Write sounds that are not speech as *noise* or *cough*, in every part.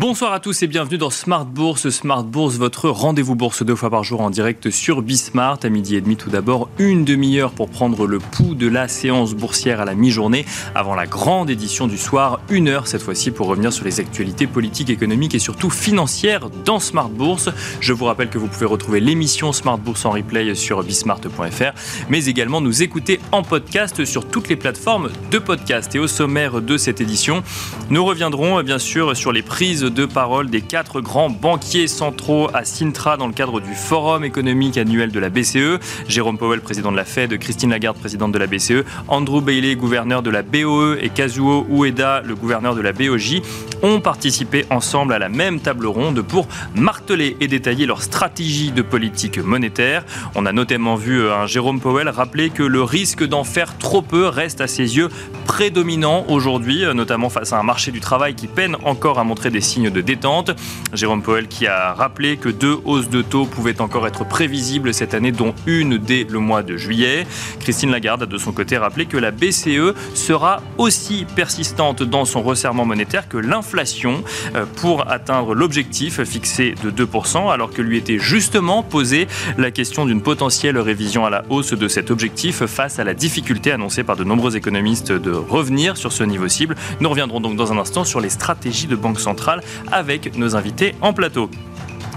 Bonsoir à tous et bienvenue dans Smart Bourse. Smart Bourse, votre rendez-vous bourse deux fois par jour en direct sur Bismart. À midi et demi, tout d'abord, une demi-heure pour prendre le pouls de la séance boursière à la mi-journée avant la grande édition du soir. Une heure cette fois-ci pour revenir sur les actualités politiques, économiques et surtout financières dans Smart Bourse. Je vous rappelle que vous pouvez retrouver l'émission Smart Bourse en replay sur bismart.fr, mais également nous écouter en podcast sur toutes les plateformes de podcast. Et au sommaire de cette édition, nous reviendrons bien sûr sur les prises de parole des quatre grands banquiers centraux à Sintra dans le cadre du Forum économique annuel de la BCE. Jérôme Powell, président de la Fed, Christine Lagarde, présidente de la BCE, Andrew Bailey, gouverneur de la BOE et Kazuo Ueda, le gouverneur de la BOJ, ont participé ensemble à la même table ronde pour marteler et détailler leur stratégie de politique monétaire. On a notamment vu un Jérôme Powell rappeler que le risque d'en faire trop peu reste à ses yeux prédominant aujourd'hui, notamment face à un marché du travail qui peine encore à montrer des de détente. Jérôme Powell qui a rappelé que deux hausses de taux pouvaient encore être prévisibles cette année, dont une dès le mois de juillet. Christine Lagarde a de son côté rappelé que la BCE sera aussi persistante dans son resserrement monétaire que l'inflation euh, pour atteindre l'objectif fixé de 2%, alors que lui était justement posé la question d'une potentielle révision à la hausse de cet objectif face à la difficulté annoncée par de nombreux économistes de revenir sur ce niveau cible. Nous reviendrons donc dans un instant sur les stratégies de banque centrale avec nos invités en plateau.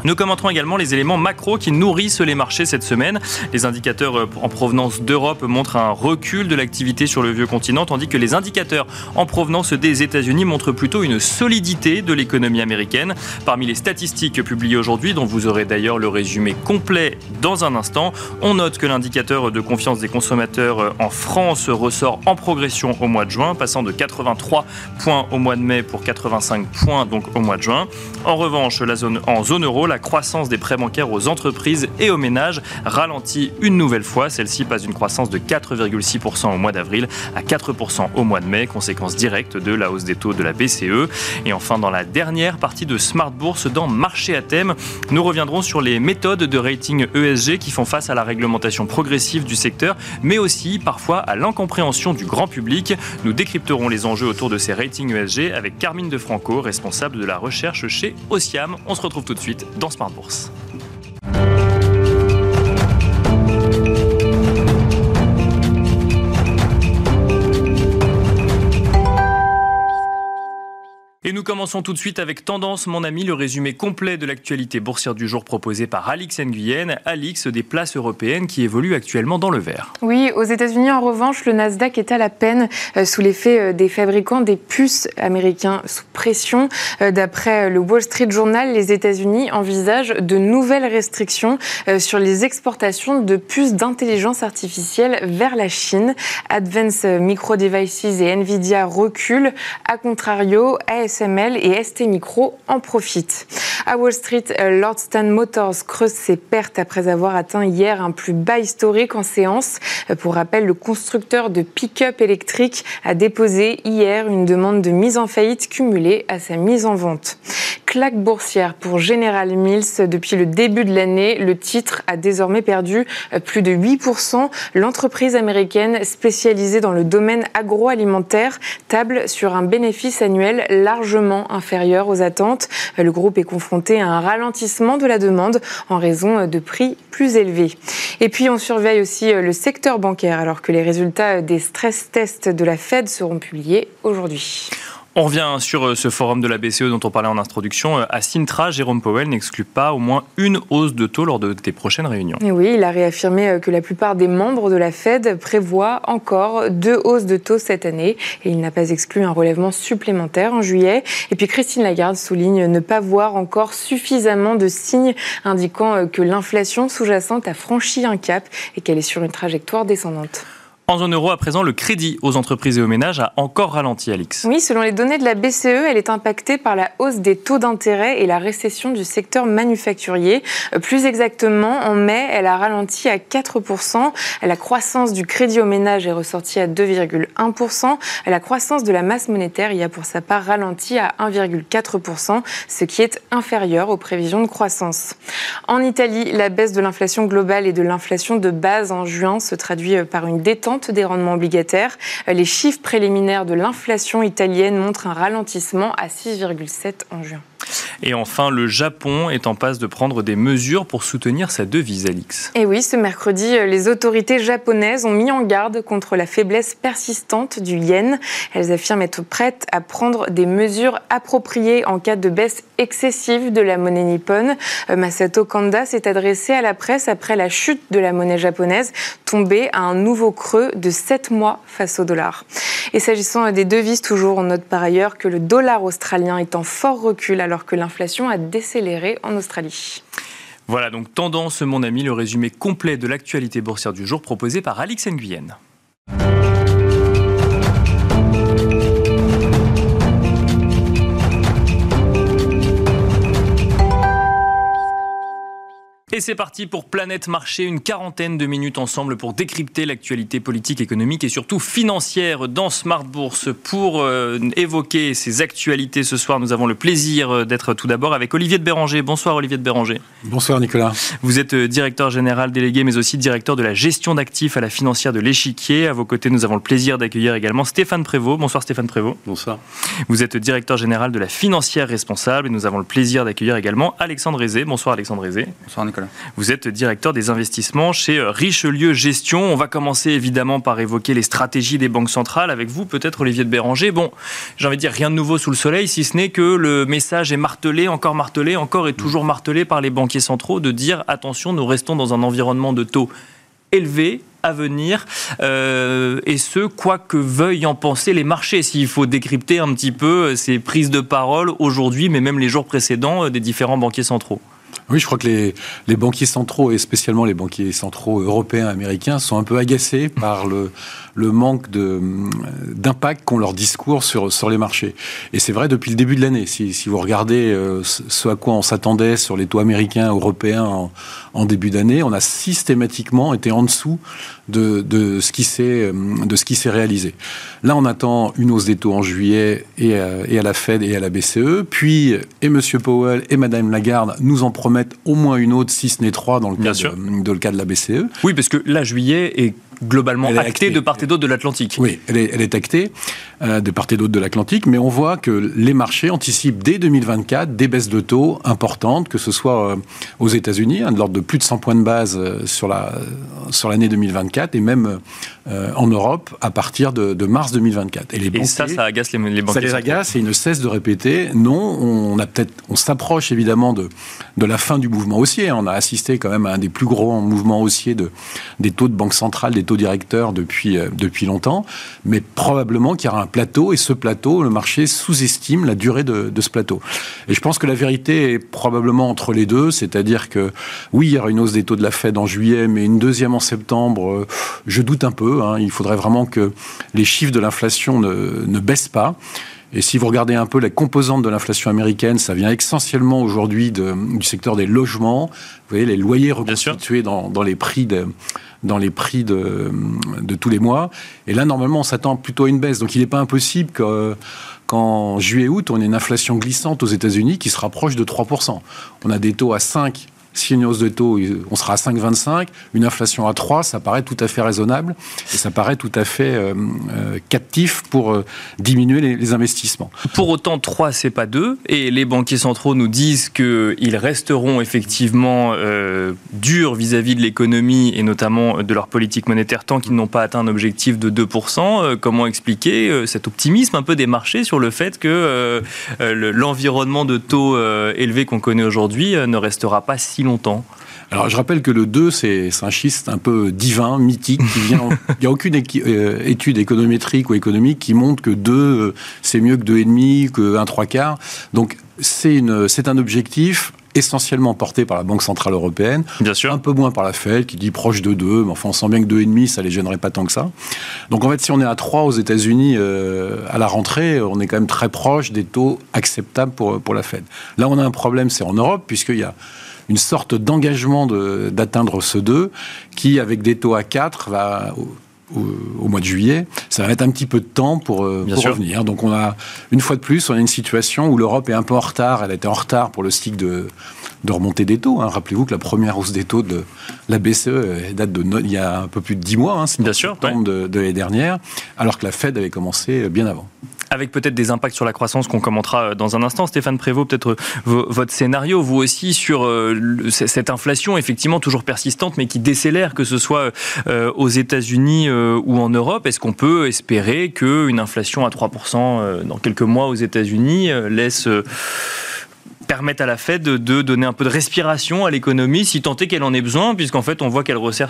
Nous commenterons également les éléments macro qui nourrissent les marchés cette semaine. Les indicateurs euh, en provenance d'Europe montrent un recul de l'activité sur le vieux continent, tandis que les indicateurs en provenance des États-Unis montrent plutôt une solidité de l'économie américaine. Parmi les statistiques publiées aujourd'hui, dont vous aurez d'ailleurs le résumé complet dans un instant, on note que l'indicateur de confiance des consommateurs euh, en France ressort en progression au mois de juin, passant de 83 points au mois de mai pour 85 points donc au mois de juin. En revanche, la zone, en zone euro, la croissance des prêts bancaires aux entreprises et aux ménages ralentit une nouvelle fois. Celle-ci passe d'une croissance de 4,6% au mois d'avril à 4% au mois de mai, conséquence directe de la hausse des taux de la BCE. Et enfin, dans la dernière partie de Smart Bourse, dans Marché à thème, nous reviendrons sur les méthodes de rating ESG qui font face à la réglementation progressive du secteur, mais aussi parfois à l'incompréhension du grand public. Nous décrypterons les enjeux autour de ces ratings ESG avec Carmine De Franco, responsable de la recherche chez Osiam. On se retrouve tout de suite dans Smart Bourse. Et nous commençons tout de suite avec Tendance, mon ami, le résumé complet de l'actualité boursière du jour proposé par Alix Nguyen. Alix, des places européennes qui évoluent actuellement dans le vert. Oui, aux États-Unis, en revanche, le Nasdaq est à la peine euh, sous l'effet euh, des fabricants des puces américains sous pression. Euh, d'après le Wall Street Journal, les États-Unis envisagent de nouvelles restrictions sur les exportations de puces d'intelligence artificielle vers la Chine. Advanced Micro Devices et Nvidia reculent. A contrario, AS Et ST Micro en profitent. À Wall Street, euh, Lordstown Motors creuse ses pertes après avoir atteint hier un plus bas historique en séance. Euh, pour rappel, le constructeur de pick-up électrique a déposé hier une demande de mise en faillite cumulée à sa mise en vente. Claque boursière pour General Mills. Depuis le début de l'année, le titre a désormais perdu euh, plus de 8%. L'entreprise américaine spécialisée dans le domaine agroalimentaire table sur un bénéfice annuel large largement inférieur aux attentes. Le groupe est confronté à un ralentissement de la demande en raison de prix plus élevés. Et puis on surveille aussi le secteur bancaire alors que les résultats des stress tests de la Fed seront publiés aujourd'hui. On revient sur euh, ce forum de la BCE dont on parlait en introduction. Euh, à Sintra, Jérôme Powell n'exclut pas au moins une hausse de taux lors de des prochaines réunions. Oui, il a réaffirmé euh, que la plupart des membres de la Fed prévoient encore deux hausses de taux cette année et il n'a pas exclu un relèvement supplémentaire en juillet. Et puis Christine Lagarde souligne ne pas voir encore suffisamment de signes indiquant que l'inflation sous-jacente a franchi un cap et qu'elle est sur une trajectoire descendante. En zone euro, à présent, le crédit aux entreprises et aux ménages a encore ralenti, Alix. Oui, selon les données de la BCE, elle est impactée par la hausse des taux d'intérêt et la récession du secteur manufacturier. Euh, plus exactement, en mai, elle a ralenti à 4%. La croissance du crédit aux ménages est ressortie à 2,1%. La croissance de la masse monétaire y a pour sa part ralenti à 1,4%, ce qui est inférieur aux prévisions de croissance. En Italie, la baisse de l'inflation globale et de l'inflation de base en juin se traduit par une détente des rendements obligataires. Les chiffres préliminaires de l'inflation italienne montrent un ralentissement à 6,7 en juin. Et enfin, le Japon est en passe de prendre des mesures pour soutenir sa devise, Alix. Et oui, ce mercredi, les autorités japonaises ont mis en garde contre la faiblesse persistante du yen. Elles affirment être prêtes à prendre des mesures appropriées en cas de baisse excessive de la monnaie nippone. Euh, Masato Kanda s'est adressé à la presse après la chute de la monnaie japonaise, tombée à un nouveau creux de 7 mois face au dollar. Et s'agissant des devises, toujours, on note par ailleurs que le dollar australien est en fort recul alors que l'inflation a décéléré en Australie. Voilà donc tendance, mon ami, le résumé complet de l'actualité boursière du jour proposé par Alix Nguyen. Et c'est parti pour Planète Marché, une quarantaine de minutes ensemble pour décrypter l'actualité politique, économique et surtout financière dans Smart Bourse. Pour euh, évoquer ces actualités ce soir, nous avons le plaisir euh, d'être tout d'abord avec Olivier de Béranger. Bonsoir Olivier de Béranger. Bonsoir Nicolas. Vous êtes euh, directeur général délégué mais aussi directeur de la gestion d'actifs à la financière de l'échiquier. À vos côtés, nous avons le plaisir d'accueillir également Stéphane Prévost. Bonsoir Stéphane Prévost. Bonsoir. Vous êtes directeur général de la financière responsable et nous avons le plaisir d'accueillir également Alexandre Rézé. Bonsoir Alexandre Rézé. Bonsoir Nicolas. Vous êtes directeur des investissements chez Richelieu Gestion. On va commencer évidemment par évoquer les stratégies des banques centrales avec vous, peut-être Olivier de Béranger. Bon, j'ai envie de dire rien de nouveau sous le soleil, si ce n'est que le message est martelé, encore martelé, encore et toujours martelé par les banquiers centraux de dire attention, nous restons dans un environnement de taux élevé à venir, euh, et ce, quoi que veuillent en penser les marchés. S'il faut décrypter un petit peu ces prises de parole aujourd'hui, mais même les jours précédents euh, des différents banquiers centraux. Oui, je crois que les, banquiers centraux, et spécialement les banquiers centraux européens, américains, sont un peu agacés par le, le manque d'impact qu'ont leurs discours sur, sur les marchés. Et c'est vrai depuis le début de l'année. Si, si, vous regardez euh, ce à quoi on s'attendait sur les taux américains, européens en, en début d'année, on a systématiquement été en dessous de, de ce qui s'est réalisé. Là, on attend une hausse des taux en juillet et à, et à la Fed et à la BCE. Puis, et M. Powell et Mme Lagarde nous en promettent au moins une autre, si ce n'est trois, dans le cas, de, de, le cas de la BCE. Oui, parce que là, juillet est globalement actée, actée, de part et d'autre de l'Atlantique. Oui, elle est, elle est actée euh, de part et d'autre de l'Atlantique, mais on voit que les marchés anticipent dès 2024 des baisses de taux importantes, que ce soit euh, aux États-Unis, hein, de l'ordre de plus de 100 points de base euh, sur la sur l'année 2024, et même en Europe à partir de, de mars 2024. Et, les banquiers, et ça, ça agace les, les banquiers. Ça les agace et ils ne cessent de répéter non, on a peut-être, on s'approche évidemment de de la fin du mouvement haussier. On a assisté quand même à un des plus gros mouvements haussiers de des taux de banque centrale, des taux directeurs depuis depuis longtemps, mais probablement qu'il y aura un plateau, et ce plateau, le marché sous-estime la durée de, ce plateau. Et je pense que la vérité est probablement entre les deux, c'est-à-dire que oui, il y aura une hausse des taux de la Fed en juillet, mais une deuxième en septembre, euh, je doute un peu. Hein. Il faudrait vraiment que les chiffres de l'inflation ne, ne baissent pas. Et si vous regardez un peu la composante de l'inflation américaine, ça vient essentiellement aujourd'hui du secteur des logements. Vous voyez, les loyers reconstitués dans, dans, les prix de, dans les prix de, de tous les mois. Et là, normalement, on s'attend plutôt à une baisse. Donc, il n'est pas impossible que qu'en juillet-août, on ait une inflation glissante aux États-Unis qui se rapproche de 3%. On a des taux à 5 si une hausse de taux, on sera à 5,25, une inflation à 3, ça paraît tout à fait raisonnable et ça paraît tout à fait euh, euh, captif pour euh, diminuer les, investissements. Pour autant, 3, c'est pas 2 et les banquiers centraux nous disent qu'ils resteront effectivement durs vis-à-vis de l'économie et notamment de leur politique monétaire tant qu'ils n'ont pas atteint un objectif de 2%. comment expliquer cet optimisme un peu des marchés sur le fait que l'environnement de taux élevé qu'on connaît aujourd'hui ne restera pas si longtemps alors, je rappelle que le 2, c'est un schiste un peu divin, mythique, qui vient. *laughs* il n'y a aucune euh, étude économétrique ou économique qui montre que 2, euh, c'est mieux que 2,5, que 1 3 quarts. Donc, c'est un objectif essentiellement porté par la Banque Centrale Européenne. Bien sûr. Un peu moins par la Fed, qui dit proche de 2, mais enfin, on sent bien que 2,5, ça les gênerait pas tant que ça. Donc, en fait, si on est à 3 aux États-Unis euh, à la rentrée, on est quand même très proche des taux acceptables pour, pour la Fed. Là, on a un problème, c'est en Europe, puisqu'il y a une sorte d'engagement d'atteindre ce 2 qui, avec des taux à 4, va au, mois de juillet, ça va mettre un petit peu de temps pour, euh, pour revenir. Donc on a, une fois de plus, on a une situation où l'Europe est un peu en retard. Elle était en retard pour le cycle de, de remontée des taux. Hein. Rappelez-vous que la première hausse des taux de la BCE date de il y a un peu plus de 10 mois, hein, bien sûr, ouais. de, de l'année dernière, alors que la Fed avait commencé bien avant. Avec peut-être des impacts sur la croissance qu'on commentera dans un instant. Stéphane Prévost, peut-être votre scénario, vous aussi, sur cette inflation effectivement toujours persistante, mais qui décélère, que ce soit aux États-Unis ou en Europe. Est-ce qu'on peut espérer qu'une inflation à 3% dans quelques mois aux États-Unis laisse permettre à la Fed de, donner un peu de respiration à l'économie, si tant est qu'elle en ait besoin, puisqu'en fait on voit qu'elle resserre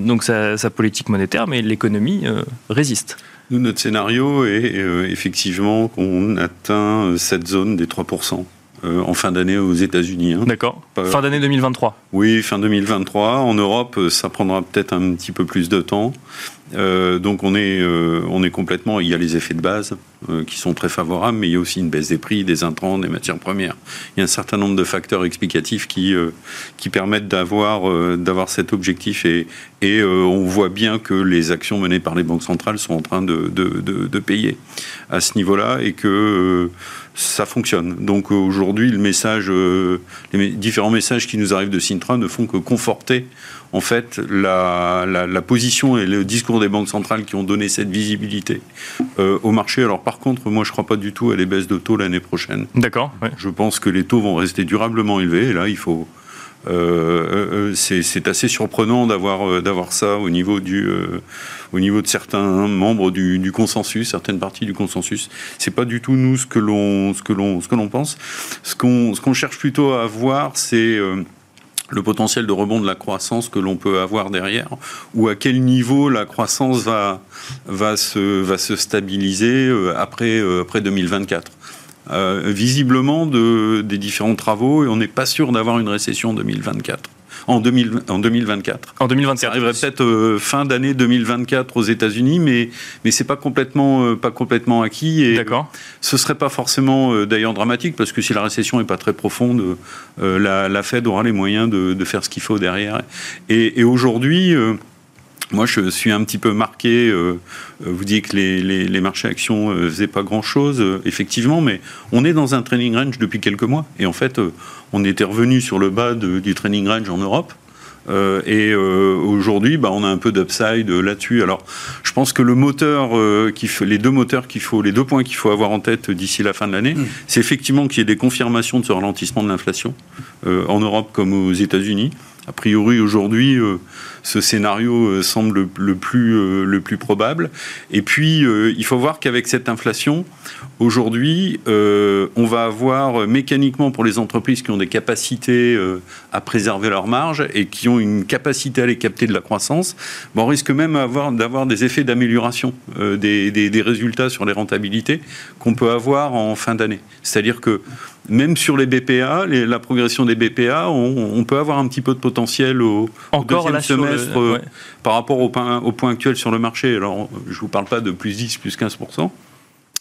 donc sa, politique monétaire, mais l'économie euh, résiste. Nous, notre scénario est euh, effectivement qu'on atteint cette zone des 3%. Euh, en fin d'année aux États-Unis. Hein. D'accord. Fin d'année 2023. Oui, fin 2023. En Europe, ça prendra peut-être un petit peu plus de temps. Euh, donc on est, euh, on est complètement. Il y a les effets de base qui sont très favorables, mais il y a aussi une baisse des prix, des intrants, des matières premières. Il y a un certain nombre de facteurs explicatifs qui, qui permettent d'avoir, d'avoir cet objectif et, et on voit bien que les actions menées par les banques centrales sont en train de, de, de, de payer à ce niveau-là et que ça fonctionne. Donc aujourd'hui, le message, euh, les différents messages qui nous arrivent de Sintra ne font que conforter en fait la, position et le discours des banques centrales qui ont donné cette visibilité euh, au marché. Alors par contre, moi je ne crois pas du tout à les baisses de taux l'année prochaine. D'accord. Je pense que les taux vont rester durablement élevés. Et là, il faut euh, c'est assez surprenant d'avoir d'avoir ça au niveau du au niveau de certains membres du, consensus, certaines parties du consensus. C'est pas du tout nous ce que l'on ce que l'on ce que l'on pense. Ce qu'on ce qu'on cherche plutôt à voir, c'est euh, le potentiel de rebond de la croissance que l'on peut avoir derrière, ou à quel niveau la croissance va, va, se, va se stabiliser euh, après, euh, après 2024. Visiblement, de, des différents travaux, et on n'est pas sûr d'avoir une récession en 2024 en, 2024. En 2024. Ça arriverait peut-être euh, fin d'année 2024 aux États-Unis, mais mais c'est pas complètement euh, pas complètement acquis. Et D'accord. Ce serait pas forcément euh, d'ailleurs dramatique parce que si la récession est pas très profonde, la, Fed aura les moyens de, faire ce qu'il faut derrière. Et, aujourd'hui. Moi, je suis un petit peu marqué. vous dites que les, marchés actions ne faisaient pas grand-chose, effectivement, mais on est dans un training range depuis quelques mois. Et en fait, on était revenu sur le bas du training range en Europe. Euh, et euh, aujourd'hui, bah, on a un peu d'upside là-dessus. Alors, je pense que le moteur, euh, les deux moteurs qu'il faut, les deux points qu'il faut avoir en tête d'ici la fin de l'année, mm. c'est effectivement qu'il y ait des confirmations de ce ralentissement de l'inflation en Europe comme aux États-Unis. A priori, aujourd'hui, ce scénario semble le plus, le plus probable. Et puis, il faut voir qu'avec cette inflation, Aujourd'hui, euh, on va avoir mécaniquement pour les entreprises qui ont des capacités euh, à préserver leurs marges et qui ont une capacité à les capter de la croissance, on risque même d'avoir des effets d'amélioration euh, des, résultats sur les rentabilités qu'on peut avoir en fin d'année. C'est-à-dire que même sur les BPA, la progression des BPA, on, peut avoir un petit peu de potentiel au, deuxième semestre par rapport au point, au point actuel sur le marché. Alors, je ne vous parle pas de plus 10, plus 15%.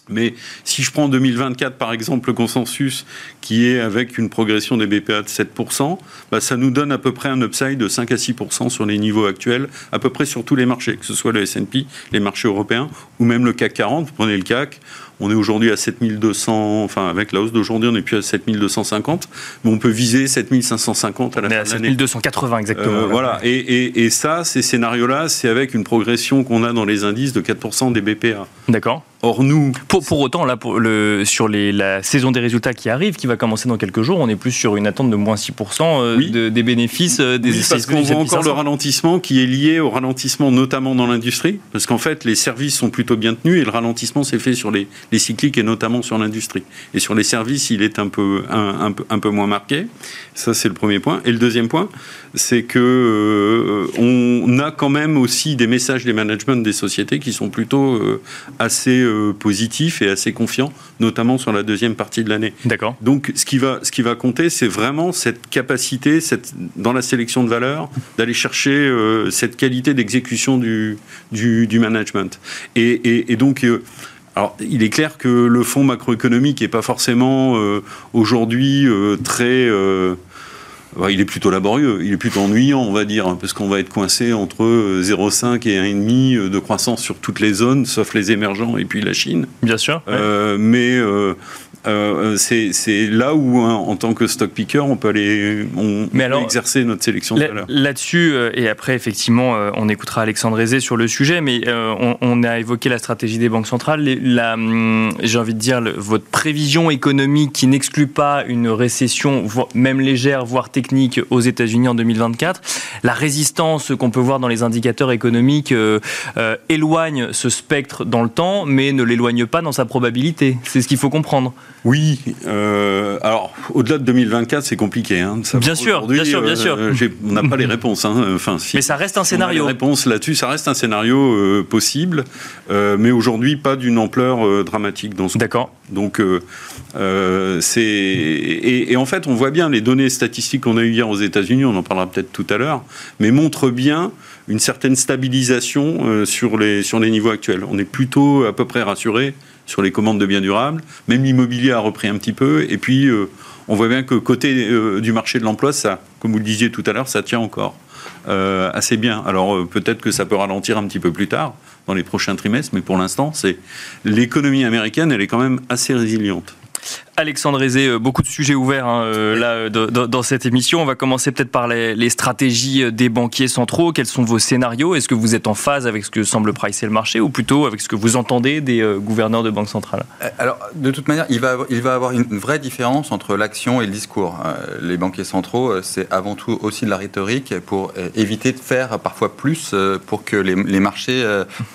Mais si je prends 2024, par exemple, le consensus qui est avec une progression des BPA de 7%, bah, ça nous donne à peu près un upside de 5 à 6% sur les niveaux actuels, à peu près sur tous les marchés, que ce soit le S&P, les marchés européens, ou même le CAC 40. Vous prenez le CAC, on est aujourd'hui à 7200, enfin avec la hausse d'aujourd'hui, on n'est plus à 7250, mais on peut viser 7550 à la fin de l'année. 7280 exactement. Euh, voilà, et, et ça, ces scénarios-là, c'est avec une progression qu'on a dans les indices de 4% des BPA. D'accord. Or, nous. Pour, pour autant, là, pour le, sur les, la saison des résultats qui arrive, qui va commencer dans quelques jours, on est plus sur une attente de moins 6% euh, des bénéfices euh, des oui, Parce qu'on voit encore le ralentissement qui est lié au ralentissement, notamment dans l'industrie. Parce qu'en fait, les services sont plutôt bien tenus et le ralentissement s'est fait sur les, les cycliques et notamment sur l'industrie. Et sur les services, il est un peu, un, peu, un peu moins marqué. Ça, c'est le premier point. Et le deuxième point, c'est que euh, on a quand même aussi des messages des managements des sociétés qui sont plutôt assez euh, positif et assez confiant, notamment sur la deuxième partie de l'année. D'accord. Donc, ce qui va, ce qui va compter, c'est vraiment cette capacité, cette, dans la sélection de valeurs, d'aller chercher euh, cette qualité d'exécution du, du, management. Et, et, donc, euh, alors, il est clair que le fonds macroéconomique n'est pas forcément aujourd'hui très il est plutôt laborieux, il est plutôt ennuyant, on va dire, hein, parce qu'on va être coincé entre 0,5 et 1,5 de croissance sur toutes les zones, sauf les émergents et puis la Chine. Bien sûr. mais euh, c'est là où, hein, en tant que stock picker, on peut aller on, exercer notre sélection. Là-dessus, euh, et après, effectivement, euh, on écoutera Alexandre Aizé sur le sujet, mais on, a évoqué la stratégie des banques centrales. Hum, j'ai envie de dire, votre prévision économique qui n'exclut pas une récession, même légère, voire technique, aux États-Unis en 2024. La résistance qu'on peut voir dans les indicateurs économiques éloigne ce spectre dans le temps, mais ne l'éloigne pas dans sa probabilité. C'est ce qu'il faut comprendre. Oui, euh, alors au-delà de 2024, c'est compliqué. Hein, bien sûr, bien sûr, bien sûr. Euh, on n'a pas les réponses. Hein, enfin, mais ça reste un scénario. les réponses là-dessus, ça reste un scénario euh, possible, mais aujourd'hui pas d'une ampleur dramatique dans ce. D'accord. Donc c'est et, et, en fait, on voit bien les données statistiques qu'on a eues hier aux États-Unis. On en parlera peut-être tout à l'heure, mais montrent bien une certaine stabilisation sur les sur les niveaux actuels. On est plutôt à peu près rassuré sur les commandes de biens durables. Même l'immobilier a repris un petit peu. Et puis, euh, on voit bien que côté euh, du marché de l'emploi, ça, comme vous le disiez tout à l'heure, ça tient encore euh, assez bien. Alors, peut-être que ça peut ralentir un petit peu plus tard, dans les prochains trimestres, mais pour l'instant, c'est l'économie américaine, elle est quand même assez résiliente. Alexandre Aizé, euh, beaucoup de sujets ouverts hein, euh, là euh, dans, cette émission. On va commencer peut-être par les, stratégies des banquiers centraux. Quels sont vos scénarios? Est-ce que vous êtes en phase avec ce que semble pricer le marché ou plutôt avec ce que vous entendez des gouverneurs de banque centrale Alors, de toute manière, il va, avoir, il va avoir une vraie différence entre l'action et le discours. les banquiers centraux, c'est avant tout aussi de la rhétorique pour éviter de faire parfois plus pour que les, marchés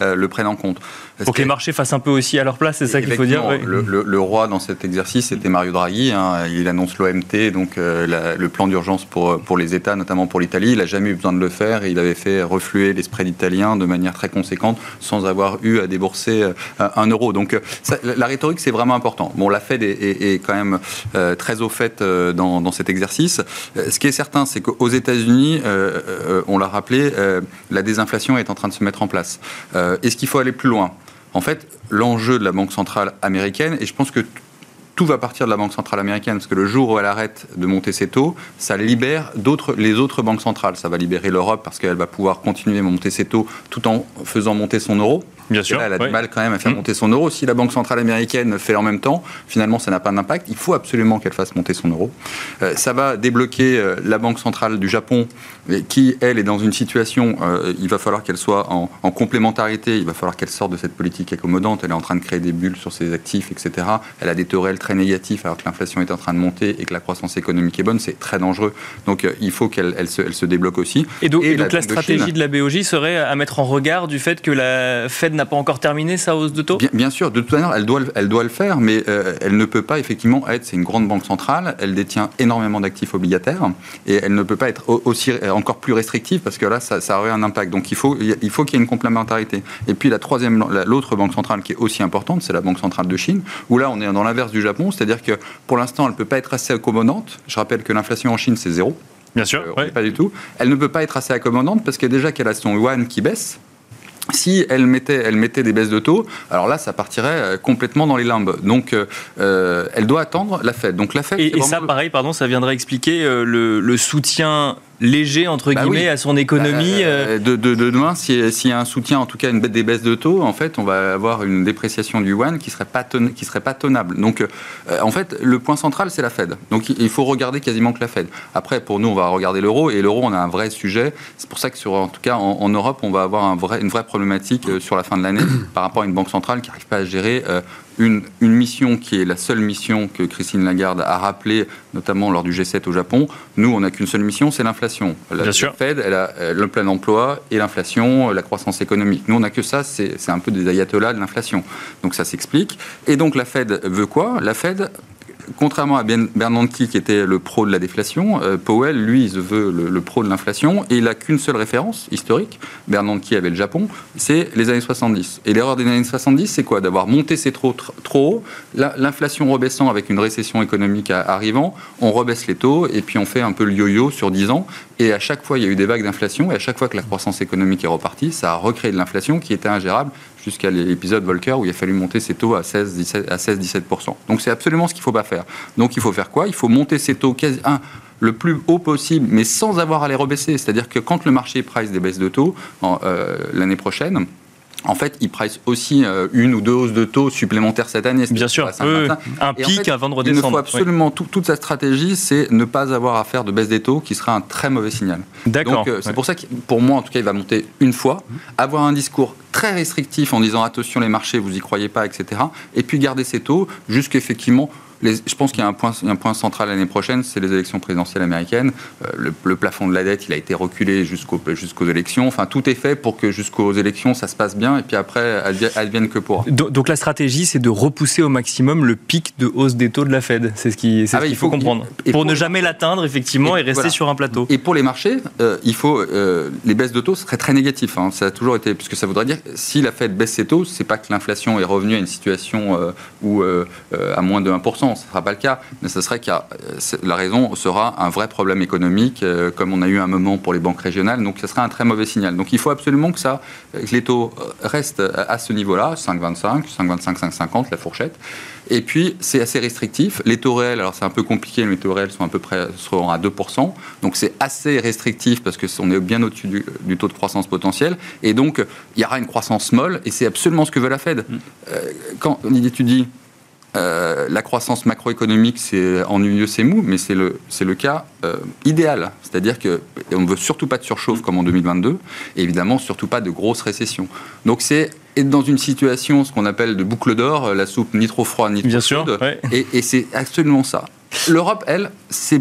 le prennent en compte. Pour que les marchés fassent un peu aussi à leur place, c'est ça qu'il faut dire? Le, le, roi dans cet exercice c'était Mario Draghi. Hein. Il annonce l'OMT, donc euh, le plan d'urgence pour, pour les États, notamment pour l'Italie. Il n'a jamais eu besoin de le faire il avait fait refluer les spreads italiens de manière très conséquente sans avoir eu à débourser euh, un euro. Donc euh, la rhétorique, c'est vraiment important. Bon, la Fed est, quand même très au fait dans, cet exercice. Ce qui est certain, c'est qu'aux États-Unis, on l'a rappelé, la désinflation est en train de se mettre en place. Est-ce qu'il faut aller plus loin? En fait, l'enjeu de la Banque centrale américaine, et je pense que tout va partir de la Banque centrale américaine, parce que le jour où elle arrête de monter ses taux, ça libère les autres banques centrales. Ça va libérer l'Europe parce qu'elle va pouvoir continuer à monter ses taux tout en faisant monter son euro. Bien sûr. là, elle a du mal quand même à faire mmh. monter son euro. Si la Banque centrale américaine fait en même temps, finalement, ça n'a pas d'impact. Il faut absolument qu'elle fasse monter son euro. Euh, ça va débloquer euh, la Banque centrale du Japon, qui, elle, est dans une situation, euh, il va falloir qu'elle soit en, en, complémentarité, il va falloir qu'elle sorte de cette politique accommodante. Elle est en train de créer des bulles sur ses actifs, etc. Elle a des taux très négatifs alors que l'inflation est en train de monter et que la croissance économique est bonne. C'est très dangereux. Donc, il faut qu'elle elle se, elle se, débloque aussi. Et donc, la, stratégie de la BOJ serait à mettre en regard du fait que la Fed n'a pas encore terminé sa hausse de taux? Bien, sûr, de toute manière, elle doit, elle doit le faire, mais euh, elle ne peut pas effectivement être, c'est une grande banque centrale, elle détient énormément d'actifs obligataires, et elle ne peut pas être aussi, euh, encore plus restrictive, parce que là, ça, aurait un impact. Donc il faut il faut qu'il y ait une complémentarité. Et puis la troisième, l'autre banque centrale qui est aussi importante, c'est la Banque centrale de Chine, où là, on est dans l'inverse du Japon, c'est-à-dire que pour l'instant, elle ne peut pas être assez accommodante. Je rappelle que l'inflation en Chine, c'est zéro. Bien sûr. Euh, pas du tout. Elle ne peut pas être assez accommodante parce que déjà qu'elle a son yuan qui baisse, si elle mettait, elle mettait des baisses de taux, alors là, ça partirait euh, complètement dans les limbes. Donc, euh, euh, elle doit attendre la Fed. Donc, la Fed. Et, ça, pareil, pardon, ça viendrait expliquer le, le, soutien léger entre bah guillemets à son économie. Bah, euh. de, de, demain, s'il y a un soutien, en tout cas une des baisses de taux, en fait, on va avoir une dépréciation du yuan qui serait pas qui serait pas tenable. Donc, euh, en fait, le point central, c'est la Fed. Donc, il faut regarder quasiment que la Fed. Après, pour nous, on va regarder l'euro et l'euro, on a un vrai sujet. C'est pour ça que sur, en tout cas, en, Europe, on va avoir un vrai, une vraie problématique euh, sur la fin de l'année *coughs* par rapport à une banque centrale qui n'arrive pas à gérer une, mission qui est la seule mission que Christine Lagarde a rappelée, notamment lors du G7 au Japon. Nous, on n'a qu'une seule mission, c'est l'inflation. La Fed, elle a le plein emploi et l'inflation, la croissance économique. Nous, on n'a que ça, c'est un peu des ayatollahs de l'inflation. Donc ça s'explique. Et donc la Fed veut quoi? La Fed contrairement à Bernanke qui était le pro de la déflation, euh, Powell, lui, il veut le, pro de l'inflation et il n'a qu'une seule référence historique. Bernanke avait le Japon, c'est les années 70. Et l'erreur des années 70, c'est quoi? D'avoir monté ses trop, trop haut, l'inflation rebaissant avec une récession économique arrivant, on rebaisse les taux et puis on fait un peu le yo-yo sur 10 ans. Et à chaque fois, il y a eu des vagues d'inflation et à chaque fois que la croissance économique est repartie, ça a recréé de l'inflation qui était ingérable jusqu'à l'épisode Volcker où il a fallu monter ses taux à 16-17%. Donc c'est absolument ce qu'il ne faut pas faire. Donc il faut faire quoi? Il faut monter ses taux le plus haut possible, mais sans avoir à les rebaisser. C'est-à-dire que quand le marché price des baisses de taux euh, l'année prochaine, en fait, il price aussi euh, une ou deux hausses de taux supplémentaires cette année. Bien sûr, un pic avant de redescendre. Il faut absolument, toute sa stratégie, c'est ne pas avoir à faire de baisse des taux, qui sera un très mauvais signal. D'accord. Donc, euh, c'est pour ça que, pour moi, en tout cas, il va monter une fois, avoir un discours très restrictif en disant attention les marchés, vous y croyez pas, etc. Et puis garder ses taux jusqu'effectivement je pense qu'il y a un point, un point central l'année prochaine, c'est les élections présidentielles américaines. Euh, le, plafond de la dette, il a été reculé jusqu'aux élections. Enfin, tout est fait pour que jusqu'aux élections, ça se passe bien, et puis après, elles viennent que pour. Donc, la stratégie, c'est de repousser au maximum le pic de hausse des taux de la Fed. C'est ce qu'il ah qu'il faut, comprendre. pour, ne jamais l'atteindre, effectivement, et, rester sur un plateau. Et pour les marchés, euh, il faut euh, les baisses de taux seraient très négatifs. Hein. Ça a toujours été, puisque ça voudrait dire si la Fed baisse ses taux, c'est pas que l'inflation est revenue à une situation où à moins de 1% ce ne sera pas le cas, mais ce serait que euh, la raison sera un vrai problème économique, euh, comme on a eu un moment pour les banques régionales, donc ce serait un très mauvais signal. Donc il faut absolument que, ça, que les taux restent à ce niveau-là, 5,25, 5,25, 5,50, la fourchette. Et puis, c'est assez restrictif. Les taux réels, alors c'est un peu compliqué, mais les taux réels sont à peu près seront à 2%. Donc, c'est assez restrictif parce qu'on est bien au-dessus du, taux de croissance potentiel. Et donc, il y aura une croissance molle et c'est absolument ce que veut la Fed. Mm. Euh, quand on étudie euh, la croissance macroéconomique, c'est ennuyeux, c'est mou, mais c'est le, le cas euh, idéal. C'est-à-dire qu'on ne veut surtout pas de surchauffe comme en 2022, et évidemment surtout pas de grosse récession. Donc c'est être dans une situation, ce qu'on appelle de boucle d'or, la soupe ni trop froide ni trop Bien chaude, sûr, et, et c'est absolument ça. L'Europe, elle, c'est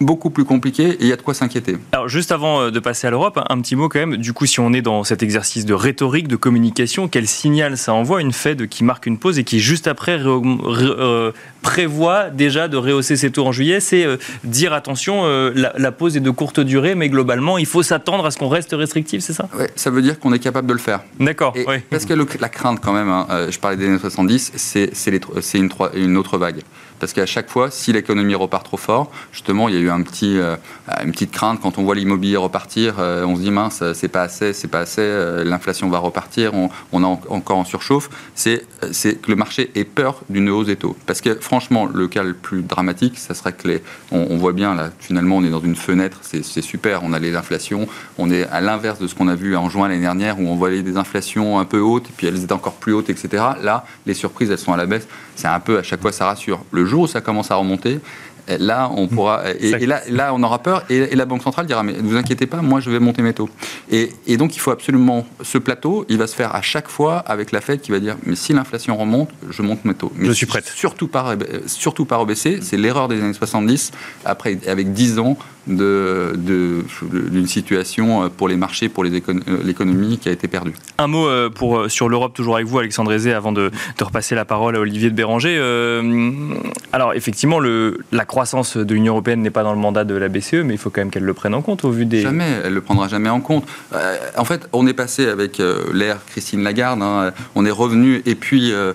beaucoup plus compliqué et il y a de quoi s'inquiéter. Alors, juste avant euh, de passer à l'Europe, un petit mot quand même. Du coup, si on est dans cet exercice de rhétorique, de communication, quel signal ça envoie Une Fed qui marque une pause et qui, juste après, euh, prévoit déjà de rehausser ses taux en juillet. C'est euh, dire attention, la, pause est de courte durée, mais globalement, il faut s'attendre à ce qu'on reste restrictif, c'est ça? Oui, ça veut dire qu'on est capable de le faire. D'accord. Parce que la crainte, quand même, hein, je parlais des années 70, c'est une, une autre vague. Parce qu'à chaque fois, si l'économie repart trop fort, justement, il y a eu euh, une petite crainte quand on voit l'immobilier repartir, euh, on se dit mince, c'est pas assez, c'est pas assez, euh, l'inflation va repartir, on, on est encore en surchauffe. C'est que le marché ait peur d'une hausse des taux. Parce que franchement, le cas le plus dramatique, ça serait que les, on, voit bien là, finalement, on est dans une fenêtre, c'est super, on a les inflations, on est à l'inverse de ce qu'on a vu en juin l'année dernière où on voyait des inflations un peu hautes, et puis elles étaient encore plus hautes, etc. Là, les surprises, elles sont à la baisse. C'est un peu à chaque fois, ça rassure. Le jour où ça commence à remonter, là, on pourra. Et, là, là, on aura peur. Et, la Banque centrale dira Mais ne vous inquiétez pas, moi, je vais monter mes taux. Et, donc, il faut absolument. Ce plateau, il va se faire à chaque fois avec la Fed qui va dire Mais si l'inflation remonte, je monte mes taux. Mais je suis prête. Surtout par, surtout par OBC. C'est l'erreur des années 70, après, avec 10 ans d'une de, situation pour les marchés, pour l'économie qui a été perdue. Un mot euh, pour, sur l'Europe, toujours avec vous, Alexandre Aizé, avant de, repasser la parole à Olivier de Béranger. Euh, alors, effectivement, le, la croissance de l'Union européenne n'est pas dans le mandat de la BCE, mais il faut quand même qu'elle le prenne en compte au vu des. Jamais, elle le prendra jamais en compte. Euh, en fait, on est passé avec euh, l'ère Christine Lagarde, hein, on est revenu, et puis euh,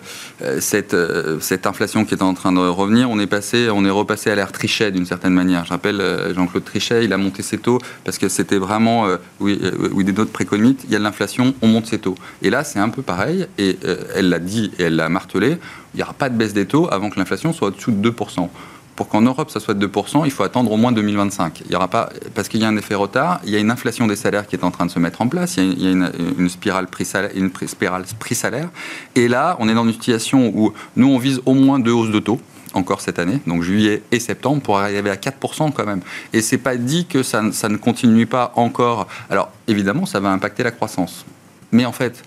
cette, cette inflation qui est en train de revenir, on est, passé, on est repassé à l'ère Trichet d'une certaine manière. Je rappelle Jean-Claude Trichet, il a monté ses taux parce que c'était vraiment, oui, des notes préconites, il y a de l'inflation, on monte ses taux. Et là, c'est un peu pareil, et elle l'a dit et elle l'a martelé, il n'y aura pas de baisse des taux avant que l'inflation soit au-dessous de 2% pour qu'en Europe ça soit de 2%, il faut attendre au moins 2025. Il y aura pas, parce qu'il y a un effet retard, il y a une inflation des salaires qui est en train de se mettre en place, il y a une, spirale prix-salaire, une prix-salaire. Et là, on est dans une situation où nous, on vise au moins deux hausses de taux encore cette année, donc juillet et septembre, pour arriver à 4% quand même. Et c'est pas dit que ça ne continue pas encore. Alors évidemment, ça va impacter la croissance. Mais en fait,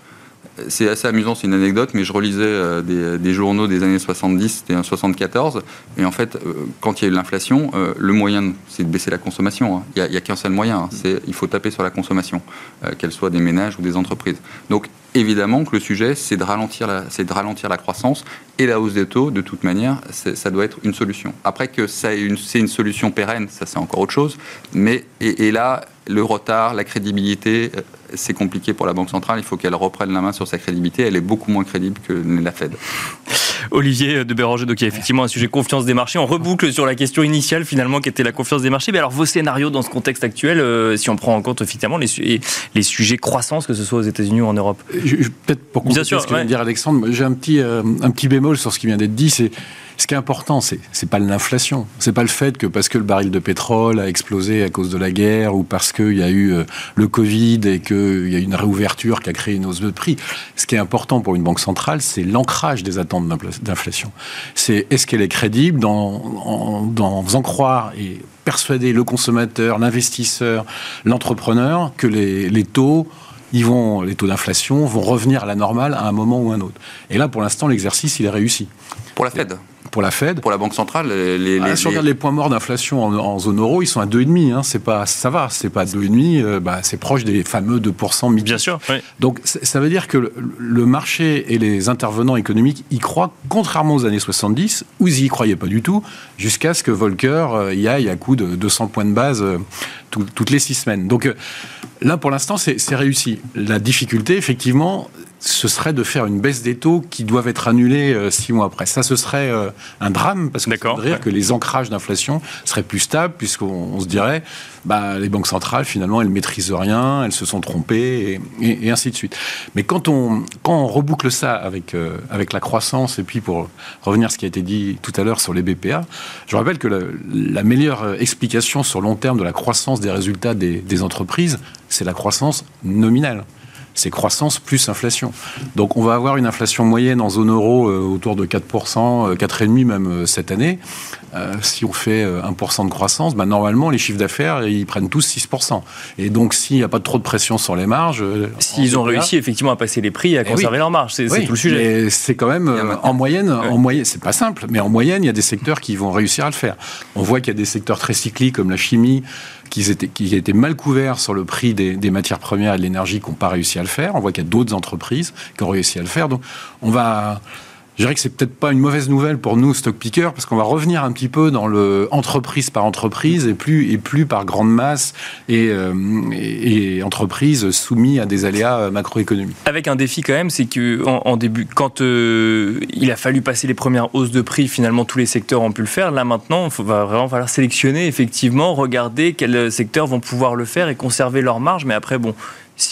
c'est assez amusant, c'est une anecdote, mais je relisais euh, des, journaux des années 70, c'était en 74, et en fait, euh, quand il y a eu l'inflation, euh, le moyen, c'est de baisser la consommation. Hein. Il n'y a, qu'un seul moyen, hein. c'est il faut taper sur la consommation, qu'elle soit des ménages ou des entreprises. Donc, évidemment que le sujet, c'est de, ralentir la, de ralentir la croissance et la hausse des taux, de toute manière, ça doit être une solution. Après que c'est une, solution pérenne, ça c'est encore autre chose, mais et là, le retard, la crédibilité, euh, c'est compliqué pour la Banque centrale. Il faut qu'elle reprenne la main sur sa crédibilité. Elle est beaucoup moins crédible que la Fed. Olivier de Béranger, donc il y a effectivement un sujet confiance des marchés. On reboucle sur la question initiale finalement qui était la confiance des marchés. Mais alors vos scénarios dans ce contexte actuel, euh, si on prend en compte effectivement les, les sujets croissance, que ce soit aux États-Unis ou en Europe? Peut-être pour compléter ce que vient de dire Alexandre, j'ai un petit, euh, un petit bémol sur ce qui vient d'être dit. C'est Ce qui est important, c'est c'est pas l'inflation, c'est pas le fait que parce que le baril de pétrole a explosé à cause de la guerre ou parce qu'il y a eu euh, le Covid et qu'il y a une réouverture qui a créé une hausse de prix. Ce qui est important pour une banque centrale, c'est l'ancrage des attentes d'inflation. C'est est-ce qu'elle est crédible dans, en, dans faisant croire et persuader le consommateur, l'investisseur, l'entrepreneur que les, taux ils vont, les taux d'inflation vont revenir à la normale à un moment ou un autre. Et là, pour l'instant, l'exercice, il est réussi. Pour la Fed? Pour la Fed. Pour la Banque centrale, les, ah, si on regarde les points morts d'inflation en, zone euro, ils sont à 2,5. Hein, c'est pas, ça va, c'est pas 2,5, euh, bah, c'est proche des fameux 2% midi. Bien sûr. Oui. Donc ça veut dire que le, marché et les intervenants économiques y croient, contrairement aux années 70, où ils y croyaient pas du tout, jusqu'à ce que Volcker euh, y aille à coup de 200 points de base euh, toutes les six semaines. Donc là, pour l'instant, c'est réussi. La difficulté, effectivement, ce serait de faire une baisse des taux qui doivent être annulés euh, six mois après. Ça, ce serait euh, un drame parce que ça voudrait dire que les ancrages d'inflation seraient plus stables puisqu'on se dirait, bah, les banques centrales, finalement, elles maîtrisent rien, elles se sont trompées et, ainsi de suite. Mais quand on, quand on reboucle ça avec, euh, avec la croissance et puis pour revenir à ce qui a été dit tout à l'heure sur les BPA, je rappelle que la, meilleure explication sur long terme de la croissance des résultats des entreprises, c'est la croissance nominale c'est croissance plus inflation. Donc on va avoir une inflation moyenne en zone euro euh, autour de 4%, 4,5% euh, même euh, cette année. si on fait 1% de croissance, bah, normalement les chiffres d'affaires, ils prennent tous 6%. Et donc s'il n'y a pas trop de pression sur les marges... S'ils ont réussi effectivement à passer les prix et à eh conserver leurs marges, c'est tout le sujet. C'est quand même, en moyenne, en moyenne c'est pas simple, mais en moyenne, il y a des secteurs qui vont réussir à le faire. On voit qu'il y a des secteurs très cycliques comme la chimie, qui étaient, mal couverts sur le prix des, des matières premières et de l'énergie qui n'ont pas réussi à le faire. On voit qu'il y a d'autres entreprises qui ont réussi à le faire. Donc, on va, je dirais que c'est peut-être pas une mauvaise nouvelle pour nous, stock pickers, parce qu'on va revenir un petit peu dans le entreprise par entreprise et plus, et plus par grande masse et, euh, et, entreprises soumises à des aléas macroéconomiques. Avec un défi quand même, c'est que en, début, quand euh, il a fallu passer les premières hausses de prix, finalement tous les secteurs ont pu le faire. Là maintenant, il va vraiment falloir sélectionner, effectivement, regarder quels secteurs vont pouvoir le faire et conserver leur marge. Mais après, bon,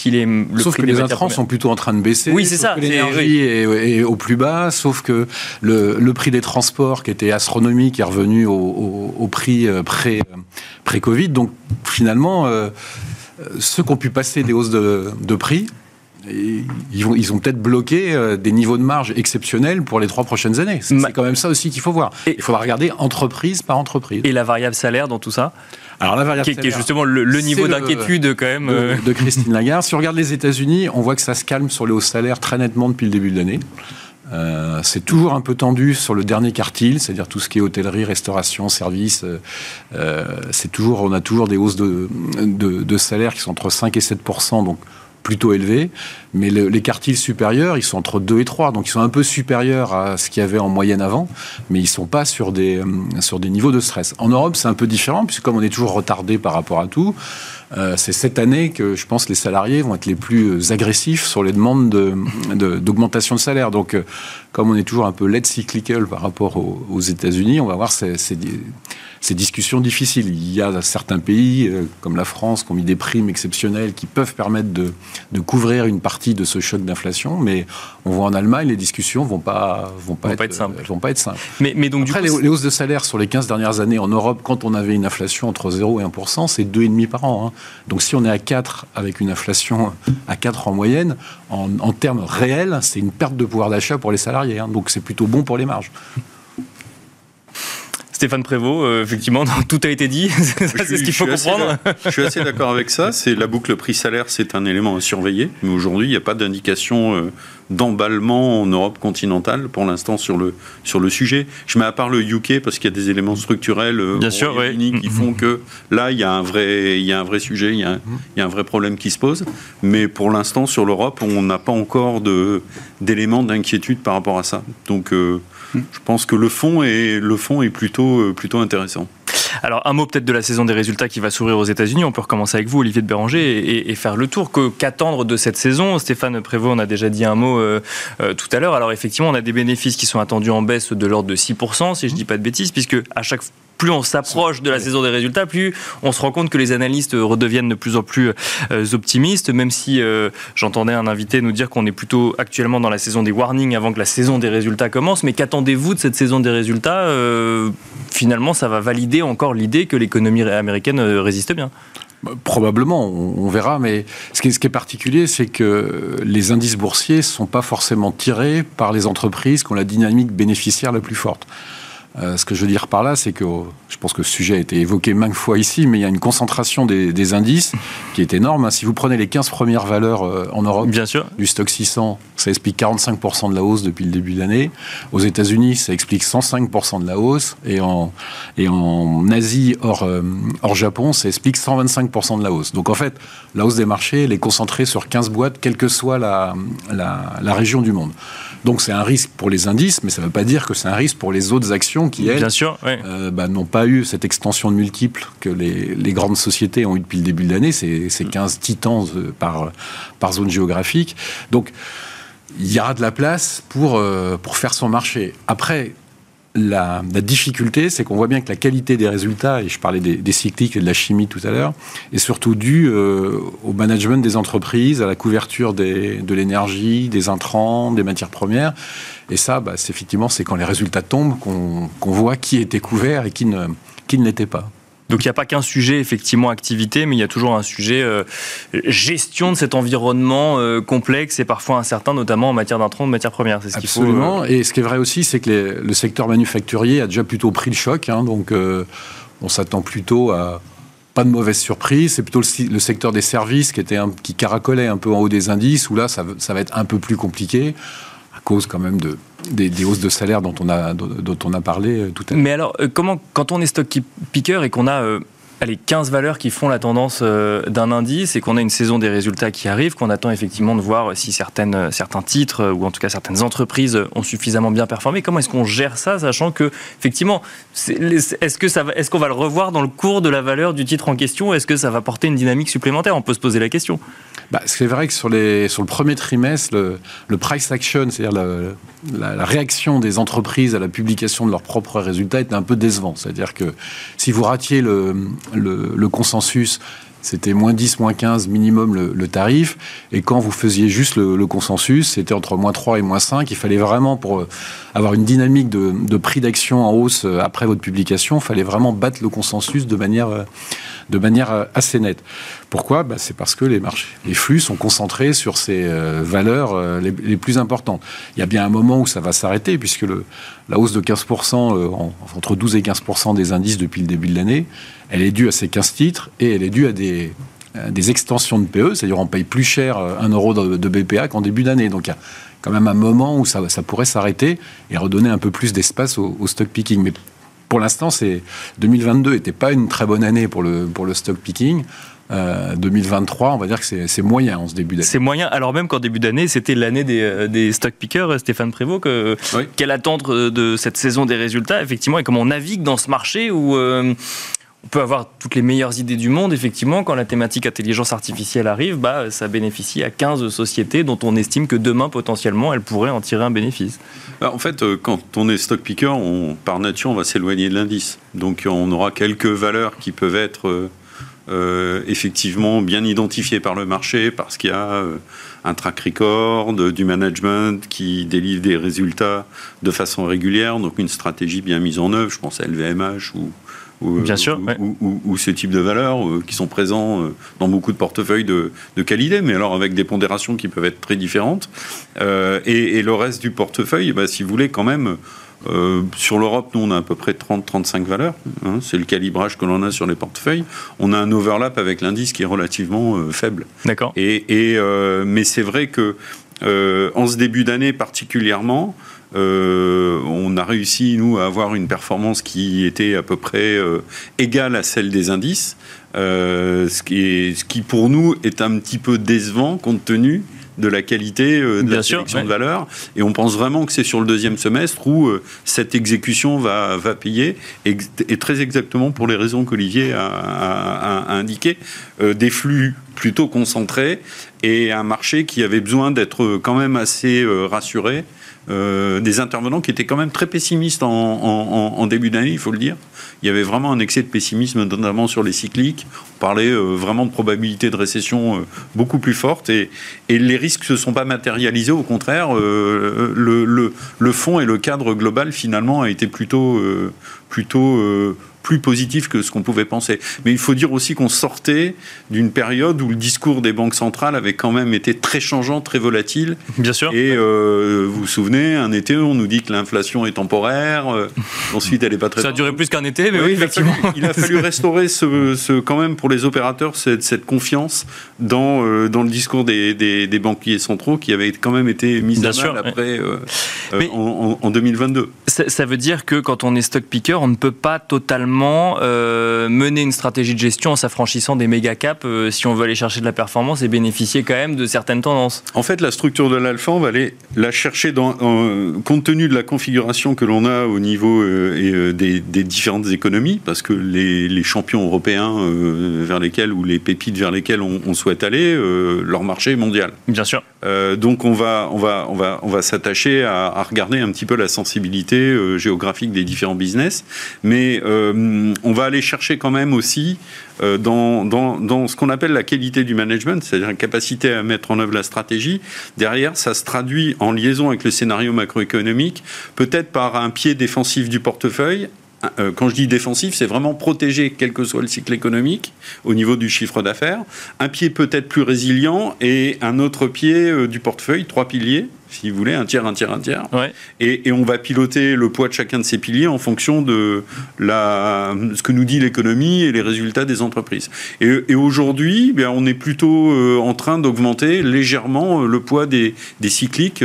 le sauf que les intrants sont plutôt en train de baisser. Oui, c'est ça. L'énergie est, au plus bas, sauf que le, prix des transports, qui était astronomique, est revenu au, prix euh, pré, euh, pré-Covid. Donc finalement, euh, ceux qui ont pu passer des hausses de, prix, ils, vont, ils ont peut-être bloqué des niveaux de marge exceptionnels pour les trois prochaines années. C'est quand même ça aussi qu'il faut voir. Il faudra regarder entreprise par entreprise. Et la variable salaire dans tout ça? Alors la variable qui, est justement le, niveau d'inquiétude quand même de, euh. de, Christine Lagarde. si on regarde les États-Unis, on voit que ça se calme sur les hauts salaires très nettement depuis le début de l'année. Euh, c'est toujours un peu tendu sur le dernier quartile, c'est-à-dire tout ce qui est hôtellerie, restauration, services. Euh, c'est toujours, on a toujours des hausses de, de, de salaires qui sont entre 5 et 7 donc plutôt élevé, mais les quartiles supérieurs, ils sont entre 2 et 3, donc ils sont un peu supérieurs à ce qu'il y avait en moyenne avant, mais ils ne sont pas sur des, euh, sur des niveaux de stress. En Europe, c'est un peu différent, puisque comme on est toujours retardé par rapport à tout, euh, c'est cette année que je pense les salariés vont être les plus agressifs sur les demandes d'augmentation de, de, salaire. Donc, euh, comme on est toujours un peu led cyclical par rapport aux, États-Unis, on va voir ces, ces, ces, discussions difficiles. Il y a certains pays, euh, comme la France, qui ont mis des primes exceptionnelles qui peuvent permettre de, de couvrir une partie de ce choc d'inflation, mais on voit en Allemagne, les discussions vont pas, vont pas, être, simples. Vont pas être simples. Mais, mais donc, Après, du les, hausses de salaire sur les 15 dernières années en Europe, quand on avait une inflation entre 0 et 1%, c'est 2,5 par an. Hein. Donc si on est à 4 avec une inflation à 4 en moyenne, en, termes réels, c'est une perte de pouvoir d'achat pour les salariés. Donc c'est plutôt bon pour les marges. Stéphane Prévost, euh, effectivement, tout a été dit. *laughs* c'est ce qu'il faut comprendre. je suis assez d'accord avec ça. *laughs* C'est la boucle prix-salaire, c'est un élément à surveiller. Mais aujourd'hui, il n'y a pas d'indication euh, d'emballement en Europe continentale pour l'instant sur le, sur le sujet. Je mets à part le UK parce qu'il y a des éléments structurels euh, Bien sûr, qui font que là, il y a un vrai, il y a un vrai sujet, il y, a un, il y a un vrai problème qui se pose. Mais pour l'instant, sur l'Europe, on n'a pas encore d'éléments d'inquiétude par rapport à ça. Donc, je pense que le fond est, le fond est plutôt, euh, plutôt intéressant. Alors, un mot peut-être de la saison des résultats qui va s'ouvrir aux États-Unis. On peut recommencer avec vous, Olivier de Béranger, et, faire le tour. Qu'attendre de cette saison? Stéphane Prévost, on a déjà dit un mot euh, euh, tout à l'heure. Alors, effectivement, on a des bénéfices qui sont attendus en baisse de l'ordre de 6%, si je ne dis pas de bêtises, puisque à chaque plus on s'approche de la saison des résultats, plus on se rend compte que les analystes redeviennent de plus en plus euh, optimistes, même si euh, j'entendais un invité nous dire qu'on est plutôt actuellement dans la saison des warnings avant que la saison des résultats commence. Mais qu'attendez-vous de cette saison des résultats? Euh, Finalement, ça va valider encore l'idée que l'économie américaine résiste bien. Bah, probablement, on, verra, mais ce qui, est, ce qui est particulier, c'est que les indices boursiers ne sont pas forcément tirés par les entreprises qui ont la dynamique bénéficiaire la plus forte. Euh, ce que je veux dire par là, c'est que je pense que ce sujet a été évoqué maintes fois ici, mais il y a une concentration des, indices qui est énorme. Hein. Si vous prenez les 15 premières valeurs euh, en Europe Bien sûr. du stock 600, ça explique 45% de la hausse depuis le début de l'année. Aux États-Unis, ça explique 105% de la hausse. Et en, et en Asie, hors, euh, hors Japon, ça explique 125% de la hausse. Donc en fait, la hausse des marchés, elle est concentrée sur 15 boîtes, quelle que soit la, la, la région du monde. Donc c'est un risque pour les indices, mais ça ne veut pas dire que c'est un risque pour les autres actions qui, elles, euh, bah, n'ont pas eu cette extension de multiples que les, grandes sociétés ont eu depuis le début de l'année. C'est 15 titans euh, par, par zone géographique. Donc il y aura de la place pour, euh, pour faire son marché. Après, la, difficulté, c'est qu'on voit bien que la qualité des résultats, et je parlais des, cycliques et de la chimie tout à l'heure, est surtout due euh, au management des entreprises, à la couverture de l'énergie, des intrants, des matières premières. Et ça, bah, c'est effectivement, c'est quand les résultats tombent qu'on voit qui était couvert et qui ne, qui ne l'était pas. Donc il n'y a pas qu'un sujet effectivement activité, mais il y a toujours un sujet euh, gestion de cet environnement euh, complexe et parfois incertain, notamment en matière d'intrants, de matières premières. C'est ce qu'il faut. Absolument. Euh, et ce qui est vrai aussi, c'est que le secteur manufacturier a déjà plutôt pris le choc. Hein, donc on s'attend plutôt à pas de mauvaise surprise. C'est plutôt le, secteur des services qui était qui caracolait un peu en haut des indices, où là ça, ça va être un peu plus compliqué à cause quand même de des, hausses de salaire dont on a, parlé euh, tout à l'heure. Mais alors, euh, comment, quand on est stock picker et qu'on a euh, allez, 15 valeurs qui font la tendance d'un indice et qu'on a une saison des résultats qui arrive, qu'on attend effectivement de voir si certaines, certains titres ou en tout cas certaines entreprises ont suffisamment bien performé. Comment est-ce qu'on gère ça, sachant que effectivement, est-ce que ça est-ce qu'on va le revoir dans le cours de la valeur du titre en question Est-ce que ça va porter une dynamique supplémentaire? On peut se poser la question. Bah, c'est vrai que sur, le premier trimestre, le, price action, c'est-à-dire la, réaction des entreprises à la publication de leurs propres résultats, était un peu décevant. C'est-à-dire que si vous ratiez le, consensus, c'était moins 10, moins 15 minimum le, tarif. Et quand vous faisiez juste le, consensus, c'était entre moins 3 et moins 5. Il fallait vraiment, pour euh, avoir une dynamique de, de prix d'action en hausse euh, après votre publication, il fallait vraiment battre le consensus de manière euh, de manière euh, assez nette. Pourquoi? Bah, C'est parce que les flux sont concentrés sur ces euh, valeurs euh, les, plus importantes. Il y a bien un moment où ça va s'arrêter, puisque la hausse de 15%, entre 12 et 15% des indices depuis le début de l'année, elle est due à ces 15 titres et elle est due à des, extensions de PE, c'est-à-dire on paye plus cher un euro de, BPA qu'en début d'année. Donc il y a quand même un moment où ça, ça pourrait s'arrêter et redonner un peu plus d'espace au, au stock picking. Mais pour l'instant, c'est 2022 n'était pas une très bonne année pour le, pour le stock picking. 2023, euh, on va dire que c'est moyen en ce début d'année. C'est moyen, alors même qu'en début d'année, c'était l'année des, euh, des, stock pickers, euh, Stéphane Prévost, que, quelle attente de cette saison des résultats, effectivement, et comment on navigue dans ce marché où on peut avoir toutes les meilleures idées du monde, effectivement, quand la thématique intelligence artificielle arrive, bah, ça bénéficie à 15 sociétés dont on estime que demain, potentiellement, elles pourraient en tirer un bénéfice. Bah, en fait, euh, quand on est stock picker, par nature, on va s'éloigner de l'indice. Donc on aura quelques valeurs qui peuvent être euh, euh, effectivement bien identifiées par le marché parce qu'il y a un track record, du management qui délivre des résultats de façon régulière, donc une stratégie bien mise en œuvre, je pense à LVMH ou ou, Bien sûr, ou, ce type de valeurs euh, qui sont présents euh, dans beaucoup de portefeuilles de, qualité, mais alors avec des pondérations qui peuvent être très différentes. Euh, et, le reste du portefeuille, bah, si vous voulez, quand même, sur l'Europe, nous, on a à peu près 30-35 valeurs. Hein, c'est le calibrage que l'on a sur les portefeuilles. On a un overlap avec l'indice qui est relativement faible. D'accord. Et, et mais c'est vrai que en ce début d'année particulièrement, euh, on a réussi, nous, à avoir une performance qui était à peu près euh, égale à celle des indices, euh, ce, qui ce qui, pour nous, est un petit peu décevant compte tenu de la qualité de la sélection de valeur. Et on pense vraiment que c'est sur le deuxième semestre où cette exécution va, va payer, et, très exactement pour les raisons qu'Olivier a, a, indiquées. des flux plutôt concentré et un marché qui avait besoin d'être quand même assez rassuré euh, des intervenants qui étaient quand même très pessimistes en, début d'année, il faut le dire. Il y avait vraiment un excès de pessimisme, notamment sur les cycliques. On parlait euh, vraiment de probabilité de récession euh, beaucoup plus forte et, les risques ne se sont pas matérialisés. Au contraire, le, le, fond et le cadre global, finalement, a été plutôt, plutôt plus positif que ce qu'on pouvait penser. Mais il faut dire aussi qu'on sortait d'une période où le discours des banques centrales avait quand même été très changeant, très volatile. Bien sûr. Et euh, vous vous souvenez, un été, on nous dit que l'inflation est temporaire. Euh, ensuite, elle n'est pas très. Ça a duré plus qu'un été, mais oui, effectivement. Il a fallu, restaurer ce, quand même pour les opérateurs cette, cette confiance dans, euh, dans le discours des, des, banquiers centraux qui avait quand même été mis à mal après en, en, 2022. Ça, ça veut dire que quand on est stock picker, on ne peut pas totalement euh, mener une stratégie de gestion en s'affranchissant des méga caps euh, si on veut aller chercher de la performance et bénéficier quand même de certaines tendances En fait, la structure de l'alpha, on va aller la chercher dans, compte tenu de la configuration que l'on a au niveau euh, des, différentes économies, parce que les, champions européens vers lesquels ou les pépites vers lesquels on, souhaite aller, leur marché est mondial. Bien sûr. Donc on va, on va, on va, on va s'attacher à, regarder un petit peu la sensibilité géographique des différents business, mais on va aller chercher quand même aussi euh, dans, dans, ce qu'on appelle la qualité du management, c'est-à-dire la capacité à mettre en œuvre la stratégie. Derrière, ça se traduit en liaison avec le scénario macroéconomique, peut-être par un pied défensif du portefeuille, euh, quand je dis défensif, c'est vraiment protéger quel que soit le cycle économique au niveau du chiffre d'affaires. Un pied peut-être plus résilient et un autre pied euh, du portefeuille, trois piliers, si vous voulez, un tiers, un tiers, un tiers. Et, on va piloter le poids de chacun de ces piliers en fonction de la, ce que nous dit l'économie et les résultats des entreprises. Et, aujourd'hui, eh on est plutôt euh, en train d'augmenter légèrement le poids des, des cycliques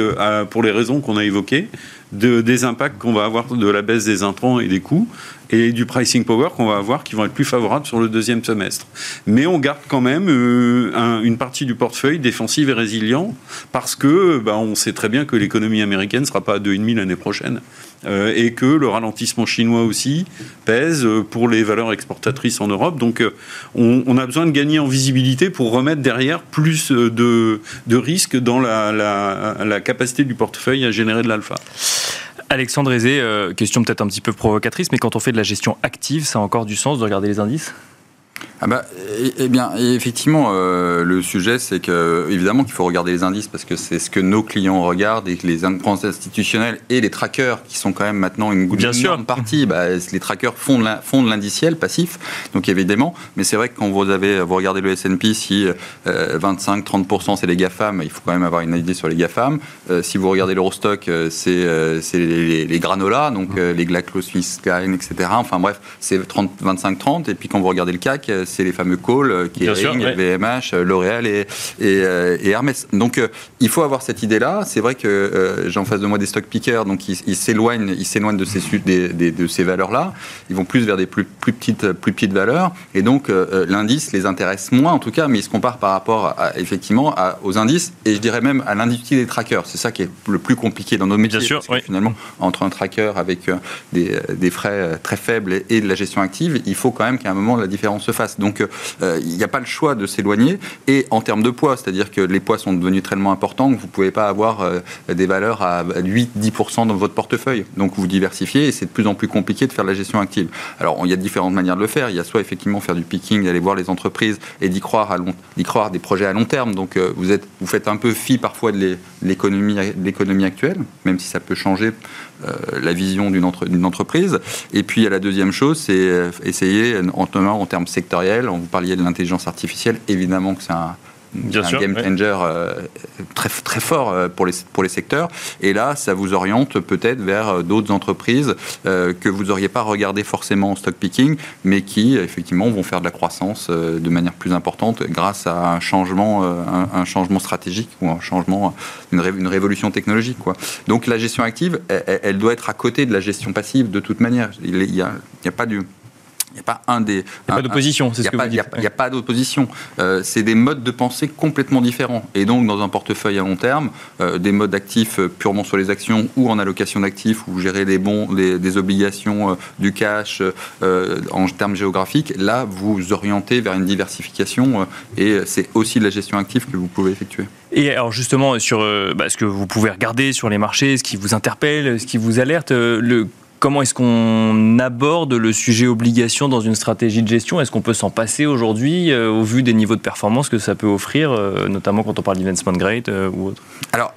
pour les raisons qu'on a évoquées de, des impacts qu'on va avoir de la baisse des intrants et des coûts et du pricing power qu'on va avoir qui vont être plus favorables sur le deuxième semestre. Mais on garde quand même euh, une partie du portefeuille défensive et résilient parce que bah, on sait très bien que l'économie américaine ne sera pas à 2,5 l'année prochaine et que le ralentissement chinois aussi pèse pour les valeurs exportatrices en Europe. Donc euh, on, a besoin de gagner en visibilité pour remettre derrière plus de, risques dans la, capacité du portefeuille à générer de l'alpha. Alexandre Aizé, euh, question peut-être un petit peu provocatrice, mais quand on fait de la gestion active, ça a encore du sens de regarder les indices? Ah bah, eh, eh bien, effectivement, euh, le sujet, c'est que évidemment qu'il faut regarder les indices parce que c'est ce que nos clients regardent et que les institutionnels et les trackers, qui sont quand même maintenant une, bien une partie, bah, les trackers font de l'indiciel passif, donc évidemment. Mais c'est vrai que quand vous avez, vous regardez le S&P, si 25-30% euh, c'est les GAFAM, il faut quand même avoir une idée sur les GAFAM. Euh, si vous regardez l'Eurostock, c'est les, les, granolas, donc les GlaxoSmithKline, etc. Enfin bref, c'est 25-30. Et puis quand vous regardez le CAC, c'est les fameux calls, euh, qui est VMH, euh, L'Oréal et, euh, et, Hermès. Donc, il faut avoir cette idée-là. C'est vrai que j'ai en face de moi des stock pickers, donc ils s'éloignent ils s'éloignent de ces, de ces valeurs-là. Ils vont plus vers des plus, plus, petites, plus petites valeurs. Et donc, l'indice les intéresse moins, en tout cas, mais ils se comparent par rapport, à, effectivement, aux indices et je dirais même à l'industrie des trackers. C'est ça qui est le plus compliqué dans nos métiers. Bien sûr, finalement, entre un tracker avec des, des, frais très faibles et de la gestion active, il faut quand même qu'à un moment la différence se fasse. Donc euh, il n'y a pas le choix de s'éloigner. Et en termes de poids, c'est-à-dire que les poids sont devenus tellement importants que vous ne pouvez pas avoir euh, des valeurs à 8-10% dans votre portefeuille. Donc vous diversifiez et c'est de plus en plus compliqué de faire la gestion active. Alors il y a différentes manières de le faire. Il y a soit effectivement faire du picking, aller voir les entreprises et d'y croire, des projets à long terme. Donc euh, vous, êtes, vous faites un peu fi parfois de l'économie, actuelle, même si ça peut changer la vision d'une entreprise. Et puis, la deuxième chose, c'est euh, essayer, en, en termes sectoriels, vous parliez de l'intelligence artificielle, évidemment que c'est un, Bien un game changer euh, très, très fort euh, pour les, pour les secteurs. Et là, ça vous oriente peut-être vers euh, d'autres entreprises que vous n'auriez pas regardé forcément en stock picking, mais qui effectivement vont faire de la croissance de manière plus importante grâce à un changement, un, changement stratégique ou un changement, une, une révolution technologique. Quoi. Donc la gestion active, elle, doit être à côté de la gestion passive de toute manière. Il n'y a, il a pas du Il n'y a pas un des. Il n'y a pas d'opposition, c'est ce que vous dites. Il n'y a, pas d'opposition. Euh, c'est des modes de pensée complètement différents. Et donc, dans un portefeuille à long terme, euh, des modes actifs euh, purement sur les actions ou en allocation d'actifs, où vous gérez des bons, des, obligations, du cash en termes géographiques, là, vous orientez vers une diversification et c'est aussi de la gestion active que vous pouvez effectuer. Et alors justement, sur bah, ce que vous pouvez regarder sur les marchés, ce qui vous interpelle, ce qui vous alerte, le Comment est-ce qu'on aborde le sujet obligation dans une stratégie de gestion? Est-ce qu'on peut s'en passer aujourd'hui euh, au vu des niveaux de performance que ça peut offrir, euh, notamment quand on parle d'investment grade euh, ou autre? Alors,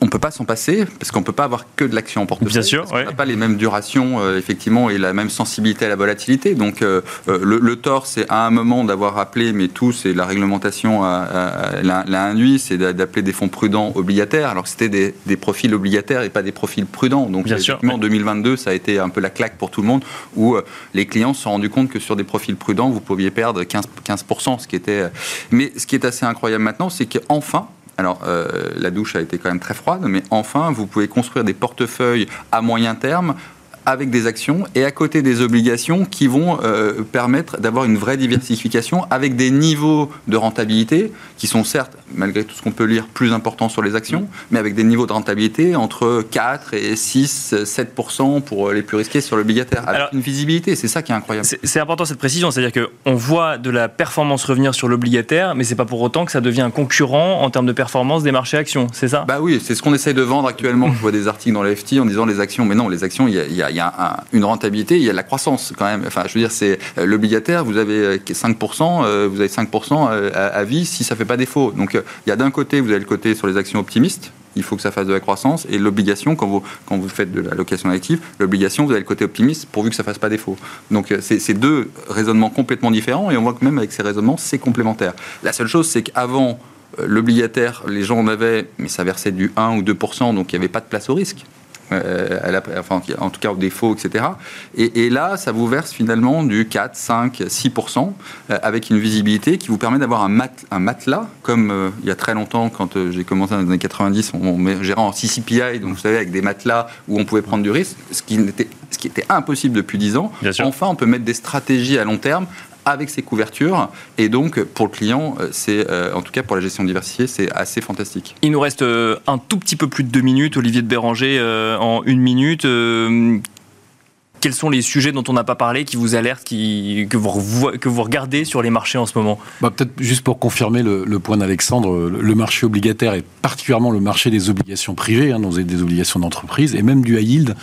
on ne peut pas s'en passer parce qu'on ne peut pas avoir que de l'action en portefeuille. Bien sûr. On n'a pas les mêmes durations, effectivement, et la même sensibilité à la volatilité. Donc, le, tort, c'est à un moment d'avoir appelé, mais tout, c'est la réglementation l'a induit, c'est d'appeler des fonds prudents obligataires, alors que c'était des, profils obligataires et pas des profils prudents. Donc, Bien sûr, en 2022, ça a été un peu la claque pour tout le monde, où euh, les clients se sont rendus compte que sur des profils prudents, vous pouviez perdre 15%, 15% ce qui était... Euh, mais ce qui est assez incroyable maintenant, c'est qu'enfin, alors, euh, la douche a été quand même très froide, mais enfin, vous pouvez construire des portefeuilles à moyen terme avec des actions et à côté des obligations qui vont euh, permettre d'avoir une vraie diversification avec des niveaux de rentabilité qui sont certes, malgré tout ce qu'on peut lire, plus importants sur les actions, mais avec des niveaux de rentabilité entre 4 et 6, 7% pour les plus risqués sur l'obligataire. Avec une visibilité, c'est ça qui est incroyable. C'est important cette précision, c'est-à-dire qu'on voit de la performance revenir sur l'obligataire, mais c'est pas pour autant que ça devient un concurrent en termes de performance des marchés actions, c'est ça? Bah oui, c'est ce qu'on essaye de vendre actuellement. *laughs* Je vois des articles dans la FT en disant les actions, mais non, les actions, il y a y a une rentabilité, il y a de la croissance quand même. Enfin, je veux dire, c'est euh, l'obligataire, vous avez 5%, euh, euh, vous avez 5% à, vie si ça ne fait pas défaut. Donc, il y a d'un côté, vous avez le côté sur les actions optimistes, il faut que ça fasse de la croissance. Et l'obligation, quand vous, quand vous faites de la location active, l'obligation, vous avez le côté optimiste pourvu que ça fasse pas défaut. Donc c'est deux raisonnements complètement différents et on voit que même avec ces raisonnements, c'est complémentaire. La seule chose, c'est qu'avant, l'obligataire, les gens en avaient, mais ça versait du 1 ou 2%, donc il n'y avait pas de place au risque. Euh, enfin, en tout cas au défaut, etc. Et, là, ça vous verse finalement du 4, 5, 6%, avec une visibilité qui vous permet d'avoir un, un, matelas, comme euh, il y a très longtemps, quand euh, j'ai commencé dans les années 90, on, gérait en CCPI, donc vous savez, avec des matelas où on pouvait prendre du risque, ce qui, était, ce qui était impossible depuis 10 ans. Enfin, on peut mettre des stratégies à long terme avec ces couvertures. Et donc, pour le client, euh, c'est, euh, en tout cas pour la gestion diversifiée, c'est assez fantastique. Il nous reste euh, un tout petit peu plus de deux minutes. Olivier de Béranger, en une minute. quels sont les sujets dont on n'a pas parlé qui vous alertent, qui, que, vous, que vous regardez sur les marchés en ce moment? Bah, Peut-être juste pour confirmer le, point d'Alexandre, le marché obligataire et particulièrement le marché des obligations privées, hein, des obligations d'entreprise et même du high yield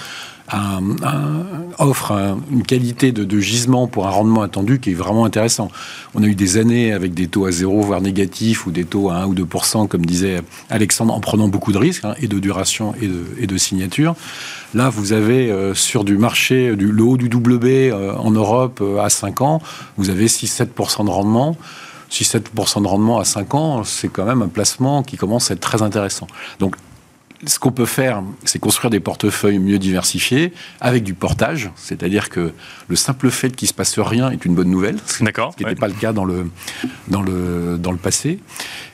offre une qualité de, gisement pour un rendement attendu qui est vraiment intéressant. On a eu des années avec des taux à zéro, voire négatifs, ou des taux à 1 ou 2% comme disait Alexandre, en prenant beaucoup de risques, hein, et de duration et de, signature. Là, vous avez euh, sur du marché, du, le haut du WB euh, en Europe euh, à 5 ans, vous avez 6-7% de rendement. 6-7% de rendement à 5 ans, c'est quand même un placement qui commence à être très intéressant. Donc ce qu'on peut faire, c'est construire des portefeuilles mieux diversifiés avec du portage, c'est-à-dire que le simple fait qu'il se passe rien est une bonne nouvelle, ce qui n'était pas le cas dans le, dans, le, dans le passé.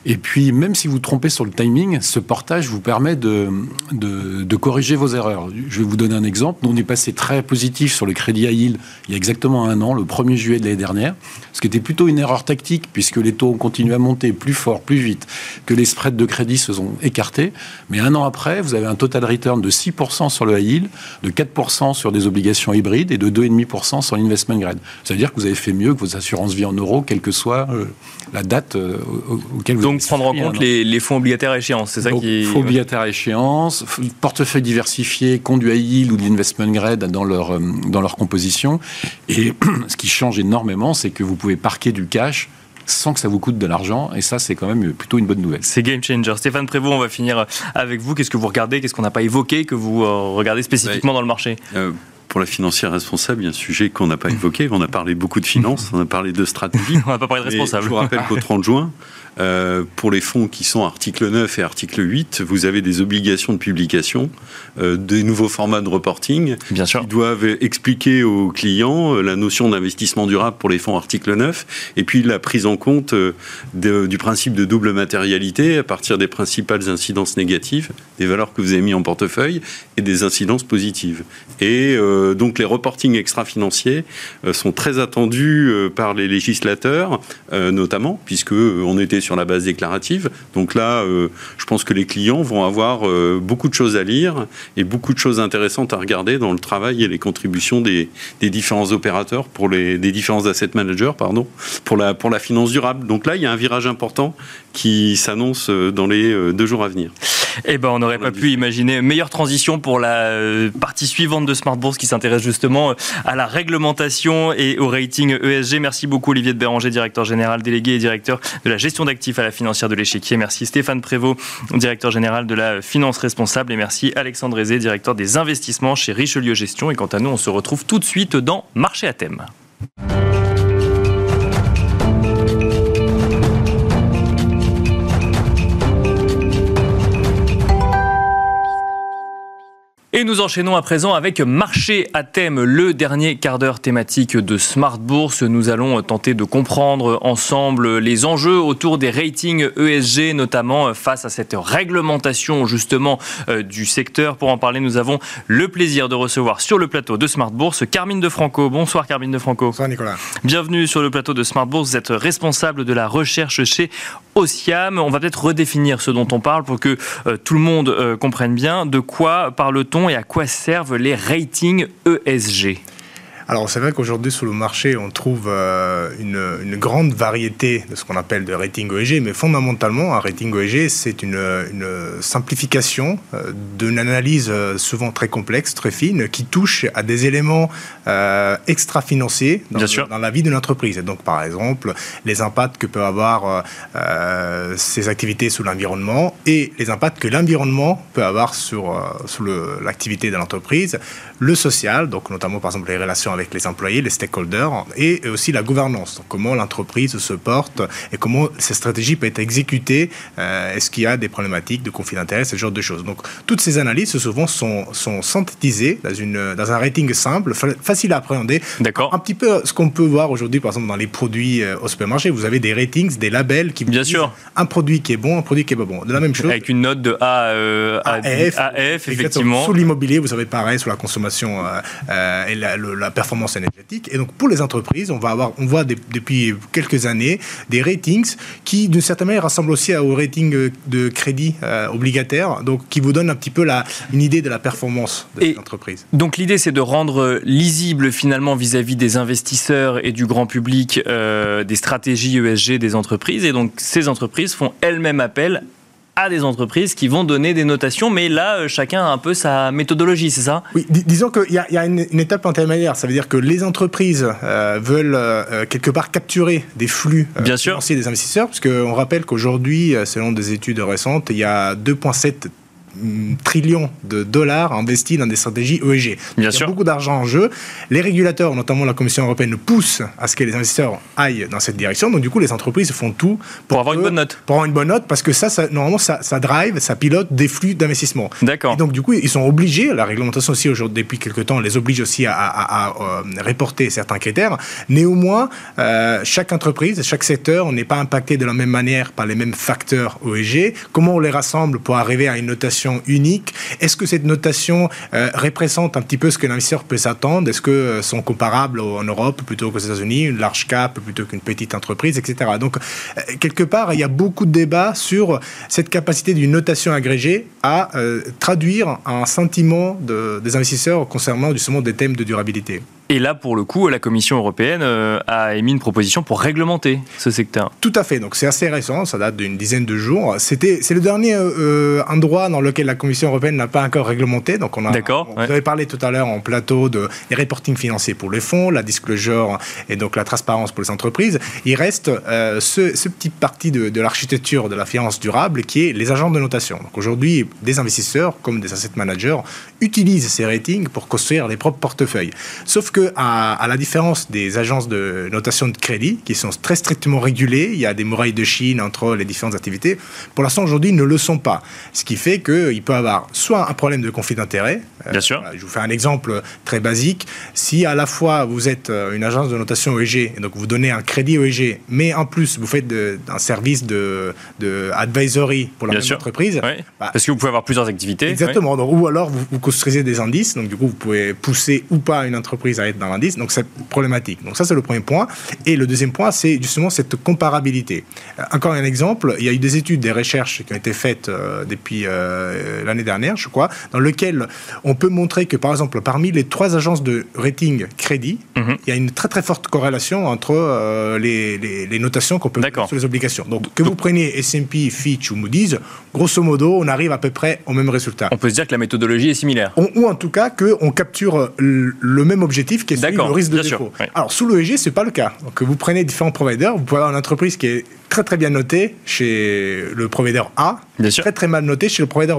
Et puis, même si vous trompez sur le timing, ce portage vous permet de, de, corriger vos erreurs. Je vais vous donner un exemple. Nous, on est passé très positif sur le crédit à yield il y a exactement un an, le 1er juillet de l'année dernière, ce qui était plutôt une erreur tactique, puisque les taux ont continué à monter plus fort, plus vite, que les spreads de crédit se sont écartés. Mais un an après, vous avez un total return de 6% sur le high yield, de 4% sur des obligations hybrides et de 2,5% sur l'investment grade. Ça veut dire que vous avez fait mieux que vos assurances vie en euros, quelle que soit euh, la date euh, auquel vous Donc prendre en compte les, fonds obligataires à échéance, c'est ça qui. Fonds obligataires à échéance, portefeuille diversifié, conduit high yield ou de l'investment grade dans leur, euh, dans leur composition. Et *clears throat* ce qui change énormément, c'est que vous pouvez parquer du cash sans que ça vous coûte de l'argent. Et ça, c'est quand même plutôt une bonne nouvelle. C'est game changer. Stéphane Prévost, on va finir avec vous. Qu'est-ce que vous regardez? Qu'est-ce qu'on n'a pas évoqué que vous euh, regardez spécifiquement dans le marché? Euh, pour la financière responsable, il y a un sujet qu'on n'a pas *laughs* évoqué. On a parlé beaucoup de finances, on a parlé de stratégie. *laughs* on n'a pas parlé de responsable. Je vous rappelle qu'au 30 juin, euh, pour les fonds qui sont article 9 et article 8, vous avez des obligations de publication, euh, des nouveaux formats de reporting Bien sûr. qui doivent expliquer aux clients euh, la notion d'investissement durable pour les fonds article 9 et puis la prise en compte de- du principe de double matérialité à partir des principales incidences négatives, des valeurs que vous avez mis en portefeuille et des incidences positives. Et euh, donc les reportings extra-financiers sont très attendus par les législateurs, notamment, puisque on était sur la base déclarative. Donc là, euh, je pense que les clients vont avoir euh, beaucoup de choses à lire et beaucoup de choses intéressantes à regarder dans le travail et les contributions des, des différents opérateurs pour les des différents asset managers, pardon, pour la pour la finance durable. Donc là, il y a un virage important qui s'annonce euh, dans les deux jours à venir. Eh ben, on n'aurait pas pu imaginer meilleure transition pour la euh, partie suivante de Smart Bourse qui s'intéresse justement euh, à la réglementation et au rating ESG. Merci beaucoup Olivier de Béranger, directeur général délégué et directeur de la gestion d'actifs à la financière de l'échiquier. Merci Stéphane Prévost, directeur général de la finance responsable. Et merci Alexandre Aizé, directeur des investissements chez Richelieu Gestion. Et quant à nous, on se retrouve tout de suite dans Marché à thème. Et nous enchaînons à présent avec Marché à thème, le dernier quart d'heure thématique de Smart Bourse. Nous allons tenter de comprendre ensemble les enjeux autour des ratings ESG, notamment face à cette réglementation justement euh, du secteur. Pour en parler, nous avons le plaisir de recevoir sur le plateau de Smart Bourse Carmine De Franco. Bonsoir Carmine De Franco. Bonsoir Nicolas. Bienvenue sur le plateau de Smart Bourse. Vous êtes responsable de la recherche chez Osiam. On va peut-être redéfinir ce dont on parle pour que euh, tout le monde euh, comprenne bien de quoi parle-t-on et à quoi servent les ratings ESG. Alors c'est vrai qu'aujourd'hui sur le marché on trouve euh, une, une grande variété de ce qu'on appelle de rating ESG, mais fondamentalement un rating ESG c'est une, une simplification euh, d'une analyse euh, souvent très complexe, très fine, qui touche à des éléments euh, extra-financiers dans, la vie de l'entreprise. Et donc par exemple les impacts que peuvent avoir ces activités sur l'environnement et les impacts que l'environnement peut avoir sur, sur l'activité de l'entreprise, le social, donc notamment par exemple les relations avec les employés, les stakeholders, et aussi la gouvernance, donc comment l'entreprise se porte et comment ces stratégies peuvent être exécutées, euh, est-ce qu'il y a des problématiques de conflit d'intérêt, ce genre de choses. Donc toutes ces analyses souvent sont, sont synthétisées dans, une, dans un rating simple, fa- facile à appréhender, D'accord un petit peu ce qu'on peut voir aujourd'hui, par exemple, dans les produits euh, au supermarché, vous avez des ratings, des labels qui vous Bien disent sûr. un produit qui est bon, un produit qui est pas bon. De la même chose. Avec une note de A, euh, à AF, AF, Exactement. effectivement. Sur l'immobilier, vous avez pareil sur la consommation euh, euh, et la, le- la performance énergétique. Et donc pour les entreprises, on va avoir, on voit des- depuis quelques années des ratings qui, d'une certaine manière, ressemblent aussi au rating euh, de crédit euh, obligataire, donc qui vous donne un petit peu la, une idée de la performance de l'entreprise. Donc l'idée c'est de rendre lisible finalement vis-à-vis des investisseurs et du grand public euh, des stratégies ESG des entreprises et donc ces entreprises font elles-mêmes appel à des entreprises qui vont donner des notations mais là euh, chacun a un peu sa méthodologie c'est ça? Oui, dis- disons qu'il y a, y a une, une étape intermédiaire. Ça veut dire que les entreprises euh, veulent euh, quelque part capturer des flux euh, Bien sûr. financiers des investisseurs, parce qu'on rappelle qu'aujourd'hui, selon des études récentes, il y a 2,7 mm, trillions de dollars investis dans des stratégies ESG. Bien il y sûr. a beaucoup d'argent en jeu. Les régulateurs, notamment la Commission européenne, poussent à ce que les investisseurs aillent dans cette direction. Donc du coup, les entreprises font tout Pour avoir une bonne note. Pour avoir une bonne note, parce que ça, ça normalement, ça, ça drive, ça pilote des flux d'investissement. D'accord. Et donc, du coup, ils sont obligés, la réglementation aussi, aujourd'hui, depuis quelques temps, les oblige aussi à, à- à, euh, reporter certains critères. Néanmoins, euh, chaque entreprise, chaque secteur n'est pas impacté de la même manière par les mêmes facteurs OEG. Comment on les rassemble pour arriver à une notation unique Est-ce que cette notation euh, représente un petit peu ce que l'investisseur peut s'attendre? Est-ce que euh, sont comparables en Europe plutôt qu'aux États-Unis, une large cap plutôt qu'une petite entreprise, etc. Donc, euh, quelque part, il y a beaucoup de débats sur cette capacité d'une notation agrégée à euh, traduire un sentiment de- des investisseurs concernant justement des thèmes de durabilité. Et là pour le coup la Commission européenne a émis une proposition pour réglementer ce secteur. Tout à fait. Donc c'est assez récent, ça date d'une dizaine de jours. C'était, c'est le dernier euh, endroit dans lequel la Commission européenne n'a pas encore réglementé. Donc on a, D'accord. Vous avez parlé tout à l'heure en plateau de des reporting financiers pour les fonds, la disclosure et donc la transparence pour les entreprises. Il reste euh, ce, ce petit parti de, de l'architecture de la finance durable qui est les agents de notation. Donc aujourd'hui, des investisseurs comme des asset managers utilisent ces ratings pour construire les propres portefeuilles. Sauf que, à, à, la différence des agences de notation de crédit, qui sont très strictement régulées, il y a des murailles de Chine entre les différentes activités, pour l'instant aujourd'hui ne le sont pas. Ce qui fait qu'il peut avoir soit un problème de conflit d'intérêt. Bien sûr. je vous fais un exemple très basique. Si à la fois vous êtes une agence de notation OEG, et donc vous donnez un crédit OEG, mais en plus vous faites un service de, de advisory pour la même entreprise. Bah, Parce que vous pouvez avoir plusieurs activités. Exactement. ou alors vous, vous, construisez des indices, donc du coup vous pouvez pousser ou pas une entreprise à être dans l'indice, donc c'est problématique. Donc ça c'est le premier point. Et le deuxième point, c'est justement cette comparabilité. Euh, encore un exemple, il y a eu des études, des recherches qui ont été faites euh, depuis euh, l'année dernière, je crois, dans lesquelles on peut montrer que par exemple parmi les trois agences de rating crédit, mhm. il y a une très très forte corrélation entre les, les, notations qu'on peut mettre sur les obligations. Donc que vous preniez S&P, Fitch ou Moody's, grosso modo, on arrive à peu près au même résultat. On peut se dire que la méthodologie est similaire. ou en tout cas qu'on capture le même objectif qui est celui le risque de défaut. Alors sous l'EG, c'est pas le cas. Donc vous prenez différents providers, vous pouvez avoir une entreprise qui est très très bien notée chez le provider A, très très mal notée chez le provider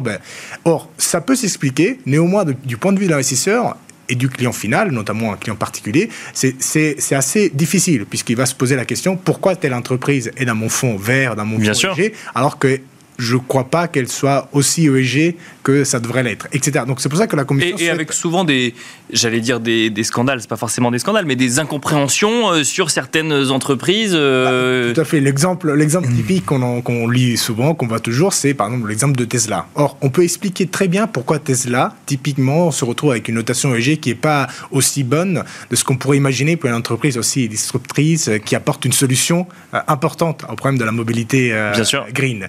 Or, ça peut s'expliquer, néanmoins du point de vue de l'investisseur, et du client final, notamment un client particulier, c'est assez difficile, puisqu'il va se poser la question pourquoi telle entreprise est dans mon fonds vert, dans mon fonds EG, alors que je ne crois pas qu'elle soit aussi ESG que ça devrait l'être, etc. Donc c'est pour ça que la commission... Et, avec souvent des, j'allais dire des, des scandales, c'est pas forcément des scandales, mais des incompréhensions euh, sur certaines entreprises. Euh, ah, tout à fait. L'exemple, l'exemple typique qu'on, lit souvent, qu'on voit toujours, c'est par exemple l'exemple de Tesla. Or, on peut expliquer très bien pourquoi Tesla, typiquement, se retrouve avec une notation ESG qui n'est pas aussi bonne de ce qu'on pourrait imaginer pour une entreprise aussi disruptrice qui apporte une solution euh, importante au problème de la mobilité Bien sûr. green.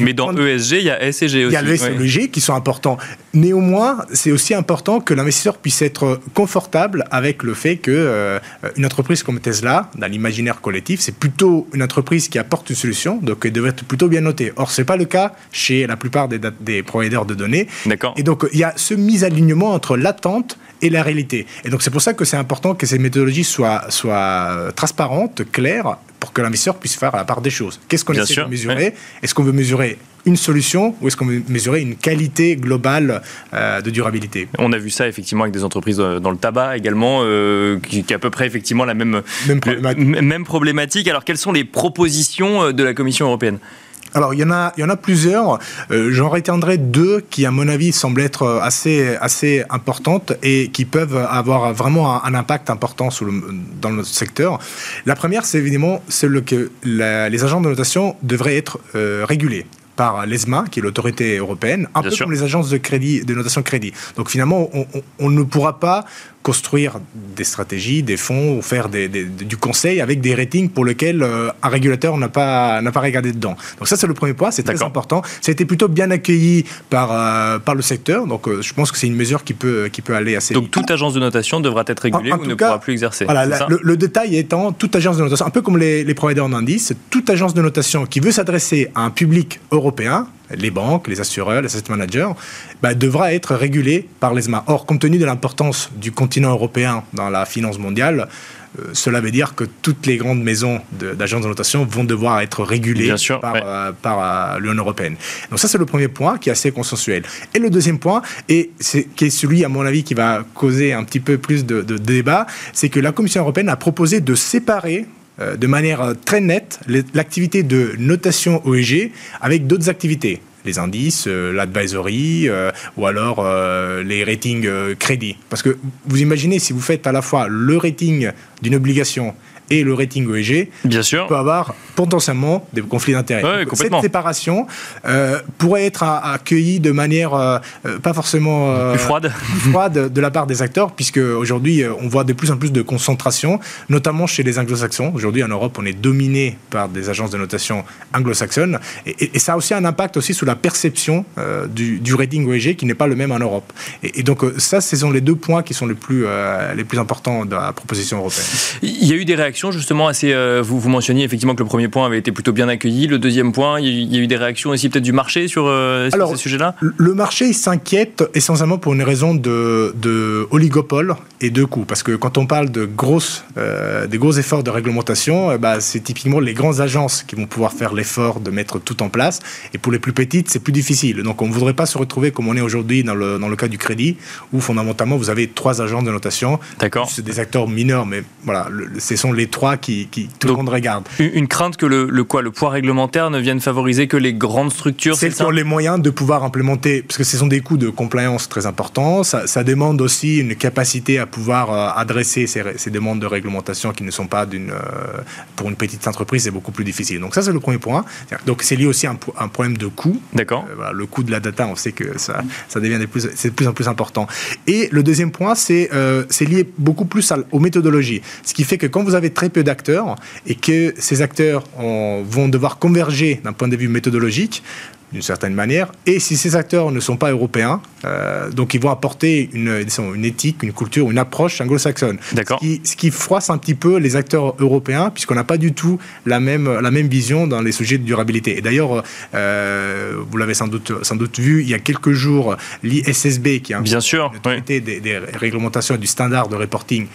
Mais dans ESG, il y a S et G aussi. Il y a le qui sont importants. Néanmoins, c'est aussi important que l'investisseur puisse être confortable avec le fait que euh, une entreprise comme Tesla, dans l'imaginaire collectif, c'est plutôt une entreprise qui apporte une solution, donc elle devrait être plutôt bien notée. Or, c'est pas le cas chez la plupart des, des providers de données. D'accord. Et donc, il y a ce mis-alignement entre l'attente et la réalité. Et donc, c'est pour ça que c'est important que ces méthodologies soient, soient transparentes, claires, pour que l'investisseur puisse faire la part des choses. Qu'est-ce qu'on essaie de mesurer Est-ce qu'on veut mesurer une solution ou est-ce qu'on veut mesurer une qualité globale euh, de durabilité? On a vu ça effectivement avec des entreprises euh, dans le tabac également, euh, qui, qui, à peu près effectivement la même, même problématique. même problématique. Alors quelles sont les propositions de la Commission européenne? Alors, il y en a, il y en a plusieurs. Euh, J'en retiendrai deux qui, à mon avis, semblent être assez, assez importantes et qui peuvent avoir vraiment un, impact important le, dans notre secteur. La première, c'est évidemment celle que les agents de notation devraient être euh, régulés par l'ESMA, qui est l'autorité européenne, un peu comme les agences de crédit, de notation de crédit. Donc finalement, on, on ne pourra pas construire des stratégies, des fonds, ou faire du conseil avec des ratings pour lesquels euh, un régulateur n'a pas, n'a pas regardé dedans. Donc ça, c'est le premier point, c'est très important. Ça a été plutôt bien accueilli par, euh, par le secteur, donc euh, je pense que c'est une mesure qui peut, qui peut aller assez Donc toute agence de notation devra être régulée ou ne pourra plus exercer Voilà, le, détail étant, toute agence de notation, un peu comme les, les providers d'indices, toute agence de notation qui veut s'adresser à un public européen, les banques, les assureurs, les asset managers, bah, devra être régulé par l'ESMA. Or, compte tenu de l'importance du continent européen dans la finance mondiale, euh, cela veut dire que toutes les grandes maisons d'agences de, notation vont devoir être régulées par, euh, euh, l'Union européenne. Donc ça, c'est le premier point qui est assez consensuel. Et le deuxième point, et qui est celui, à mon avis, qui va causer un petit peu plus de, de débat, c'est que la Commission européenne a proposé de séparer euh, de manière euh, très nette l'activité de notation OEG avec d'autres activités les indices, euh, l'advisory ou alors les ratings crédits. Parce que vous imaginez, si vous faites à la fois le rating d'une obligation et le rating ESG, Bien sûr. peut avoir potentiellement des conflits d'intérêts. Cette séparation euh, pourrait être accueillie de manière euh, euh, pas forcément plus froide. froide de la part des acteurs, puisque aujourd'hui on voit de plus en plus de concentration, notamment chez les anglo-saxons. Aujourd'hui en Europe, on est dominé par des agences de notation anglo-saxonnes, et, ça a aussi un impact aussi sur la perception du, du, rating ESG qui n'est pas le même en Europe. Et, donc ça, ce sont les deux points qui sont les plus, les plus importants de la proposition européenne. Il y a eu des réactions réactions justement assez. Euh, vous, vous mentionniez effectivement que le premier point avait été plutôt bien accueilli. Le deuxième point, il y a eu des réactions aussi peut-être du marché sur, euh, sur ces sujets-là? Le marché s'inquiète essentiellement pour une raison de, de, oligopole et de coûts. Parce que quand on parle de grosses, euh, des gros efforts de réglementation, bah, c'est typiquement les grandes agences qui vont pouvoir faire l'effort de mettre tout en place. Et pour les plus petites, c'est plus difficile. Donc on ne voudrait pas se retrouver comme on est aujourd'hui dans le, dans le cas du crédit, où fondamentalement vous avez trois agences de notation. D'accord. C'est des acteurs mineurs, mais voilà, ce sont les trois qui, qui tout le monde regarde. Une crainte que le, le, quoi, le poids réglementaire ne vienne favoriser que les grandes structures C'est qui ont les moyens de pouvoir implémenter, parce que ce sont des coûts de compliance très importants. Ça, ça demande aussi une capacité à pouvoir euh, adresser ces, ces, demandes de réglementation qui ne sont pas d'une. Euh, pour une petite entreprise, c'est beaucoup plus difficile. Donc, ça, c'est le premier point. Donc, c'est lié aussi à un, un, problème de coût. D'accord. Euh, voilà, le coût de la data, on sait que ça, ça devient de plus, de plus en plus important. Et le deuxième point, c'est euh, lié beaucoup plus à, aux méthodologies. Ce qui fait que quand vous avez très peu d'acteurs et que ces acteurs vont devoir converger d'un point de vue méthodologique, d'une certaine manière. Et si ces acteurs ne sont pas européens, euh, donc ils vont apporter une, une éthique, une culture, une approche anglo-saxonne. D'accord. Ce qui, ce qui, froisse un petit peu les acteurs européens, puisqu'on n'a pas du tout la même, la même vision dans les sujets de durabilité. Et d'ailleurs, euh, vous l'avez sans doute, sans doute vu, il y a quelques jours, l'ISSB, qui un Bien sûr, des, des réglementations et du standard de reporting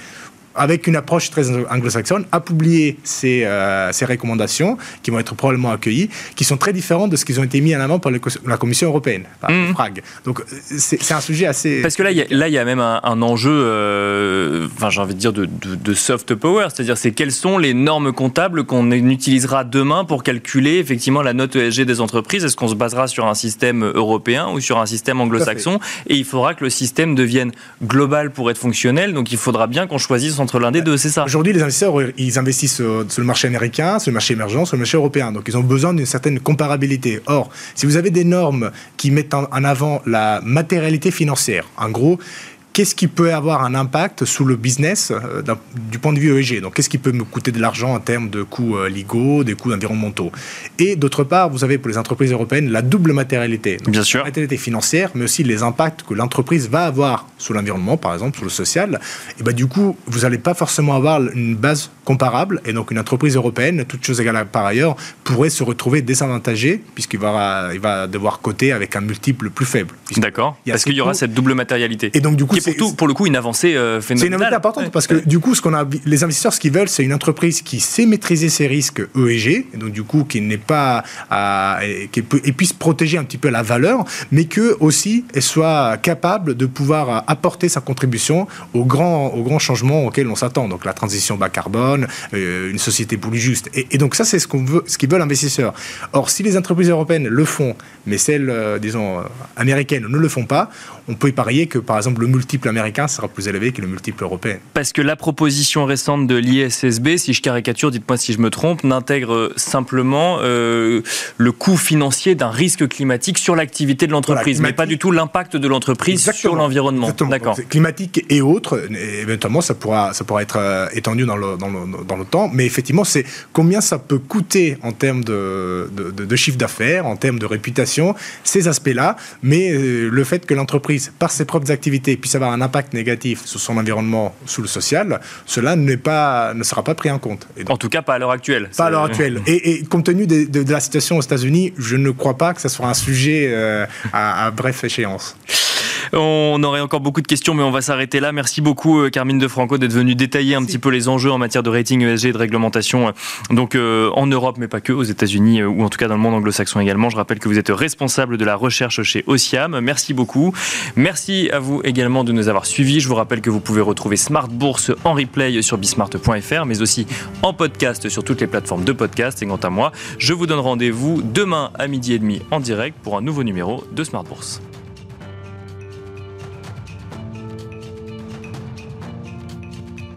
avec une approche très anglo-saxonne, a publié ces, euh, ces, recommandations qui vont être probablement accueillies, qui sont très différentes de ce qui ont été mis en avant par la Commission européenne, par mmh. FRAG. Donc c'est un sujet assez... Parce que là, il y, y, a même un, un enjeu, euh, enfin j'ai envie de dire, de, de, de soft power, c'est-à-dire c'est quelles sont les normes comptables qu'on utilisera demain pour calculer effectivement la note ESG des entreprises? Est-ce qu'on se basera sur un système européen ou sur un système anglo-saxon? Et il faudra que le système devienne global pour être fonctionnel, donc il faudra bien qu'on choisisse entre l'un des deux, c'est ça Aujourd'hui, les investisseurs, ils investissent sur, le marché américain, sur le marché émergent, sur le marché européen. Donc, ils ont besoin d'une certaine comparabilité. Or, si vous avez des normes qui mettent en avant la matérialité financière, en gros, qu'est-ce qui peut avoir un impact sur le business euh, du point de vue ESG Donc, qu'est-ce qui peut me coûter de l'argent en termes de coûts euh, légaux, des coûts environnementaux? Et d'autre part, vous avez pour les entreprises européennes la double matérialité. Bien sûr. La matérialité financière, mais aussi les impacts que l'entreprise va avoir sur l'environnement, par exemple, sur le social. Et ben, du coup, vous n'allez pas forcément avoir une base comparable. Et donc, une entreprise européenne, toute chose égale par ailleurs, pourrait se retrouver désavantagée puisqu'il va, il va devoir coter avec un multiple plus faible. D'accord. Parce qu'il y aura cette double matérialité. Et donc, du coup, pour, tout, pour le coup une avancée euh, phénoménale. C'est une avancée importante parce que du coup, ce qu'on a, les investisseurs, ce qu'ils veulent, c'est une entreprise qui sait maîtriser ses risques ESG, et donc du coup qui n'est pas, à, qui peut, et puisse protéger un petit peu la valeur, mais que aussi elle soit capable de pouvoir apporter sa contribution aux grands, aux grands changements auxquels on s'attend. Donc la transition bas carbone, euh, une société plus juste. Et, et donc ça, c'est ce qu'on veut, ce qu'ils veulent l'investisseur. Or, si les entreprises européennes le font, mais celles, euh, disons, américaines ne le font pas, on peut y parier que par exemple le multiple américain sera plus élevé que le multiple européen. Parce que la proposition récente de l'ISSB, si je caricature, dites-moi si je me trompe, n'intègre simplement euh, le coût financier d'un risque climatique sur l'activité de l'entreprise, voilà, mais pas du tout l'impact de l'entreprise sur l'environnement. D'accord. Climatique et autres, éventuellement ça pourra, ça pourra être euh, étendu dans le, dans, le, dans le temps, mais effectivement c'est combien ça peut coûter en termes de, de, de, de chiffre d'affaires, en termes de réputation, ces aspects-là, mais euh, le fait que l'entreprise, par ses propres activités, puisse avoir un impact négatif sur son environnement, sur le social, cela pas, ne sera pas pris en compte. Donc, en tout cas, pas à l'heure actuelle. Pas à l'heure actuelle. Et, et, compte tenu de, de, de, la situation aux États-Unis, je ne crois pas que ce soit un sujet euh, à, à bref échéance. On aurait encore beaucoup de questions, mais on va s'arrêter là. Merci beaucoup, euh, Carmine De Franco, d'être venue détailler un petit peu les enjeux en matière de rating ESG et de réglementation, euh, donc euh, en Europe, mais pas que, aux États-Unis ou en tout cas dans le monde anglo-saxon également. Je rappelle que vous êtes responsable de la recherche chez Ociam. Merci beaucoup. Merci à vous également de nous avoir suivis. Je vous rappelle que vous pouvez retrouver Smart Bourse en replay sur bismart.fr, mais aussi en podcast sur toutes les plateformes de podcast. Et quant à moi, je vous donne rendez-vous demain à midi et demi en direct pour un nouveau numéro de Smart Bourse.